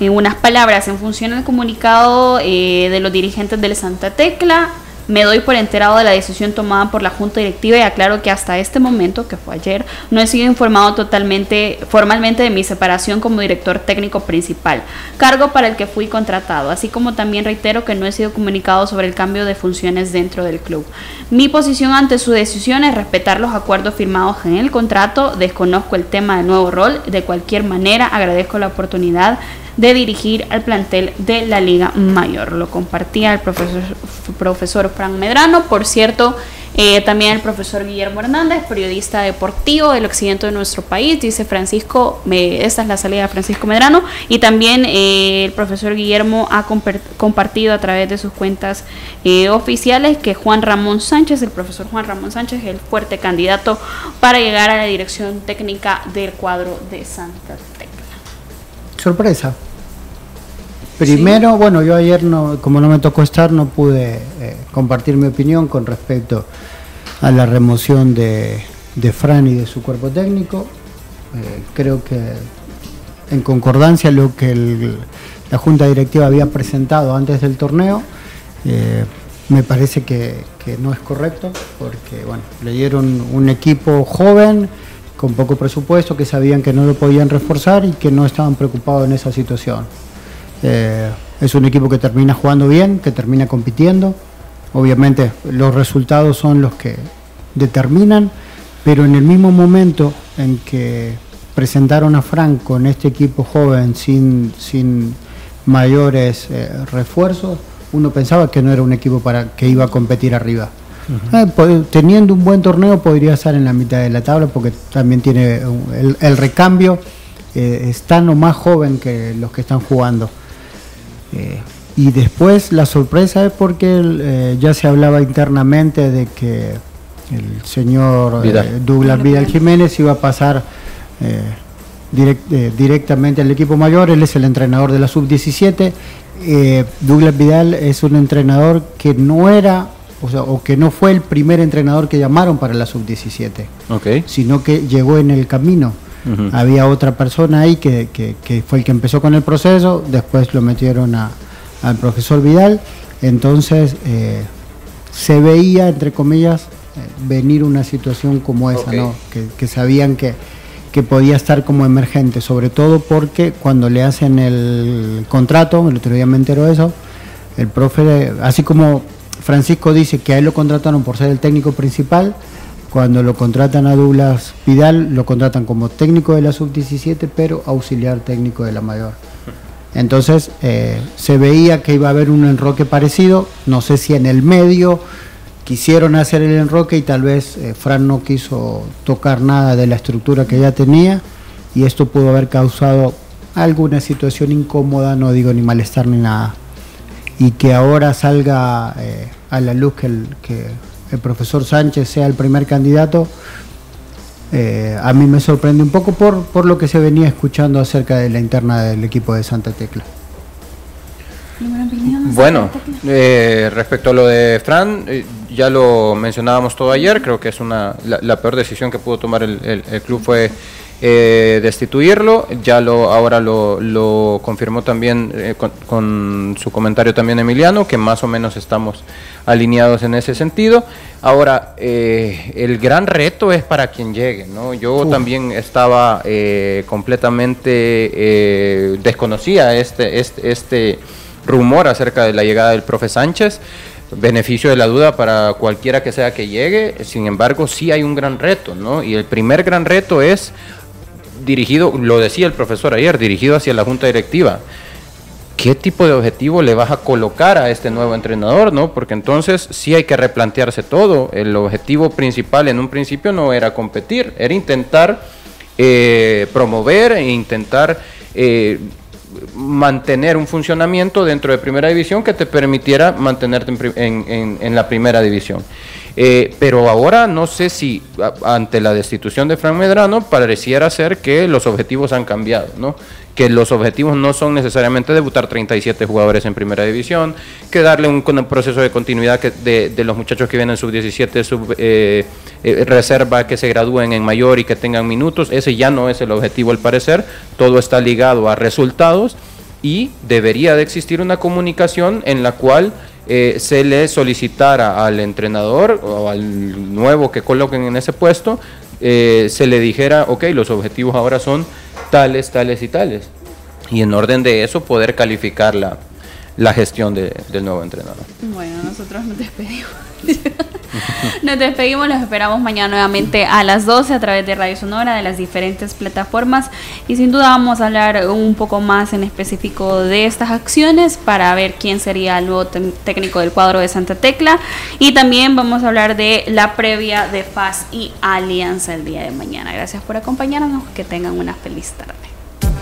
eh, unas palabras en función del comunicado de los dirigentes del Santa Tecla me doy por enterado de la decisión tomada por la Junta Directiva y aclaro que hasta este momento, que fue ayer, no he sido informado totalmente, formalmente de mi separación como director técnico principal, cargo para el que fui contratado, así como también reitero que no he sido comunicado sobre el cambio de funciones dentro del club. Mi posición ante su decisión es respetar los acuerdos firmados en el contrato, desconozco el tema del nuevo rol, de cualquier manera agradezco la oportunidad de dirigir al plantel de la Liga Mayor. Lo compartía el profesor, profesor Medrano. Por cierto, eh, también el profesor Guillermo Hernández, periodista deportivo del occidente de nuestro país, dice Francisco, esta es la salida de Francisco Medrano, y también eh, el profesor Guillermo ha compartido a través de sus cuentas eh, oficiales que Juan Ramón Sánchez, el profesor Juan Ramón Sánchez, es el fuerte candidato para llegar a la dirección técnica del cuadro de Santa Tecla. Sorpresa. Primero, bueno, yo ayer, no, como no me tocó estar, no pude eh, compartir mi opinión con respecto a la remoción de, de Fran y de su cuerpo técnico. Eh, creo que en concordancia lo que la Junta Directiva había presentado antes del torneo, eh, me parece que, que, no es correcto, porque bueno, le dieron un equipo joven, con poco presupuesto, que sabían que no lo podían reforzar y que no estaban preocupados en esa situación. Eh, es un equipo que termina jugando bien, que termina compitiendo. Obviamente los resultados son los que determinan, pero en el mismo momento en que presentaron a Frank con este equipo joven sin, sin mayores eh, refuerzos, uno pensaba que no era un equipo para que iba a competir arriba. Eh, teniendo un buen torneo podría estar en la mitad de la tabla porque también tiene el, recambio, es tan o más joven que los que están jugando. Eh, y después la sorpresa es porque eh, ya se hablaba internamente de que el señor eh, Douglas Vidal Jiménez iba a pasar directamente al equipo mayor, él es el entrenador de la sub-17. Douglas Vidal es un entrenador que no era o, sea, o que no fue el primer entrenador que llamaron para la sub-17, Ok. sino que llegó en el camino. Había otra persona ahí que, que- que fue el que empezó con el proceso, después lo metieron a- al profesor Vidal, entonces eh, se veía, entre comillas, eh, venir una situación como esa. ¿no? que, que sabían que, que podía estar como emergente, sobre todo porque cuando le hacen el contrato, el otro día me enteró eso, el profe, así como Francisco dice que a él lo contrataron por ser el técnico principal, cuando lo contratan a Douglas Vidal, lo contratan como técnico de la sub-17, pero auxiliar técnico de la mayor. Entonces eh, se veía que iba a haber un enroque parecido, no sé si en el medio quisieron hacer el enroque y tal vez eh, Fran no quiso tocar nada de la estructura que ya tenía y esto pudo haber causado alguna situación incómoda, no digo ni malestar ni nada. Y que ahora salga eh, a la luz que el, que el profesor Sánchez sea el primer candidato, eh, a mí me sorprende un poco por, por lo que se venía escuchando acerca de la interna del equipo de Santa Tecla. Bueno, eh, respecto a lo de Fran, eh, ya lo mencionábamos todo ayer, creo que es una la, la peor decisión que pudo tomar el, el- el club fue eh, destituirlo, ya lo ahora lo, lo confirmó también eh, con, con su comentario también Emiliano, que más o menos estamos alineados en ese sentido. Ahora, eh, el gran reto es para quien llegue, ¿no? Yo también estaba eh, completamente, eh, desconocía este, este, este rumor acerca de la llegada del profe Sánchez. Beneficio de la duda para cualquiera que sea que llegue, sin embargo, sí hay un gran reto, ¿no? Y el primer gran reto es dirigido, lo decía el profesor ayer, dirigido hacia la junta directiva. ¿Qué tipo de objetivo le vas a colocar a este nuevo entrenador, no? Porque entonces sí hay que replantearse todo. El objetivo principal en un principio no era competir, era intentar eh, promover e intentar eh, mantener un funcionamiento dentro de primera división que te permitiera mantenerte en, la primera división. Eh, pero ahora no sé si ante la destitución de Frank Medrano pareciera ser que los objetivos han cambiado, ¿no? Que los objetivos no son necesariamente debutar 37 jugadores en primera división, que darle un, proceso de continuidad que- de, de los muchachos que vienen sub 17, sub eh, eh, reserva, que se gradúen en mayor y que tengan minutos. Ese ya no es el objetivo al parecer. Todo está ligado a resultados y debería de existir una comunicación en la cual eh, se le solicitara al entrenador o al nuevo que coloquen en ese puesto, eh, se le dijera, ok, los objetivos ahora son tales, tales y tales. Y en orden de eso poder calificar la, la gestión de- del nuevo entrenador. Bueno, nosotros nos despedimos. nos despedimos, los esperamos mañana nuevamente a las 12 a través de Radio Sonora, de las diferentes plataformas. Y sin duda vamos a hablar un poco más en específico de estas acciones para ver quién sería el nuevo técnico del cuadro de Santa Tecla. Y también vamos a hablar de la previa de FAS y Alianza el día de mañana. Gracias por acompañarnos, que tengan una feliz tarde.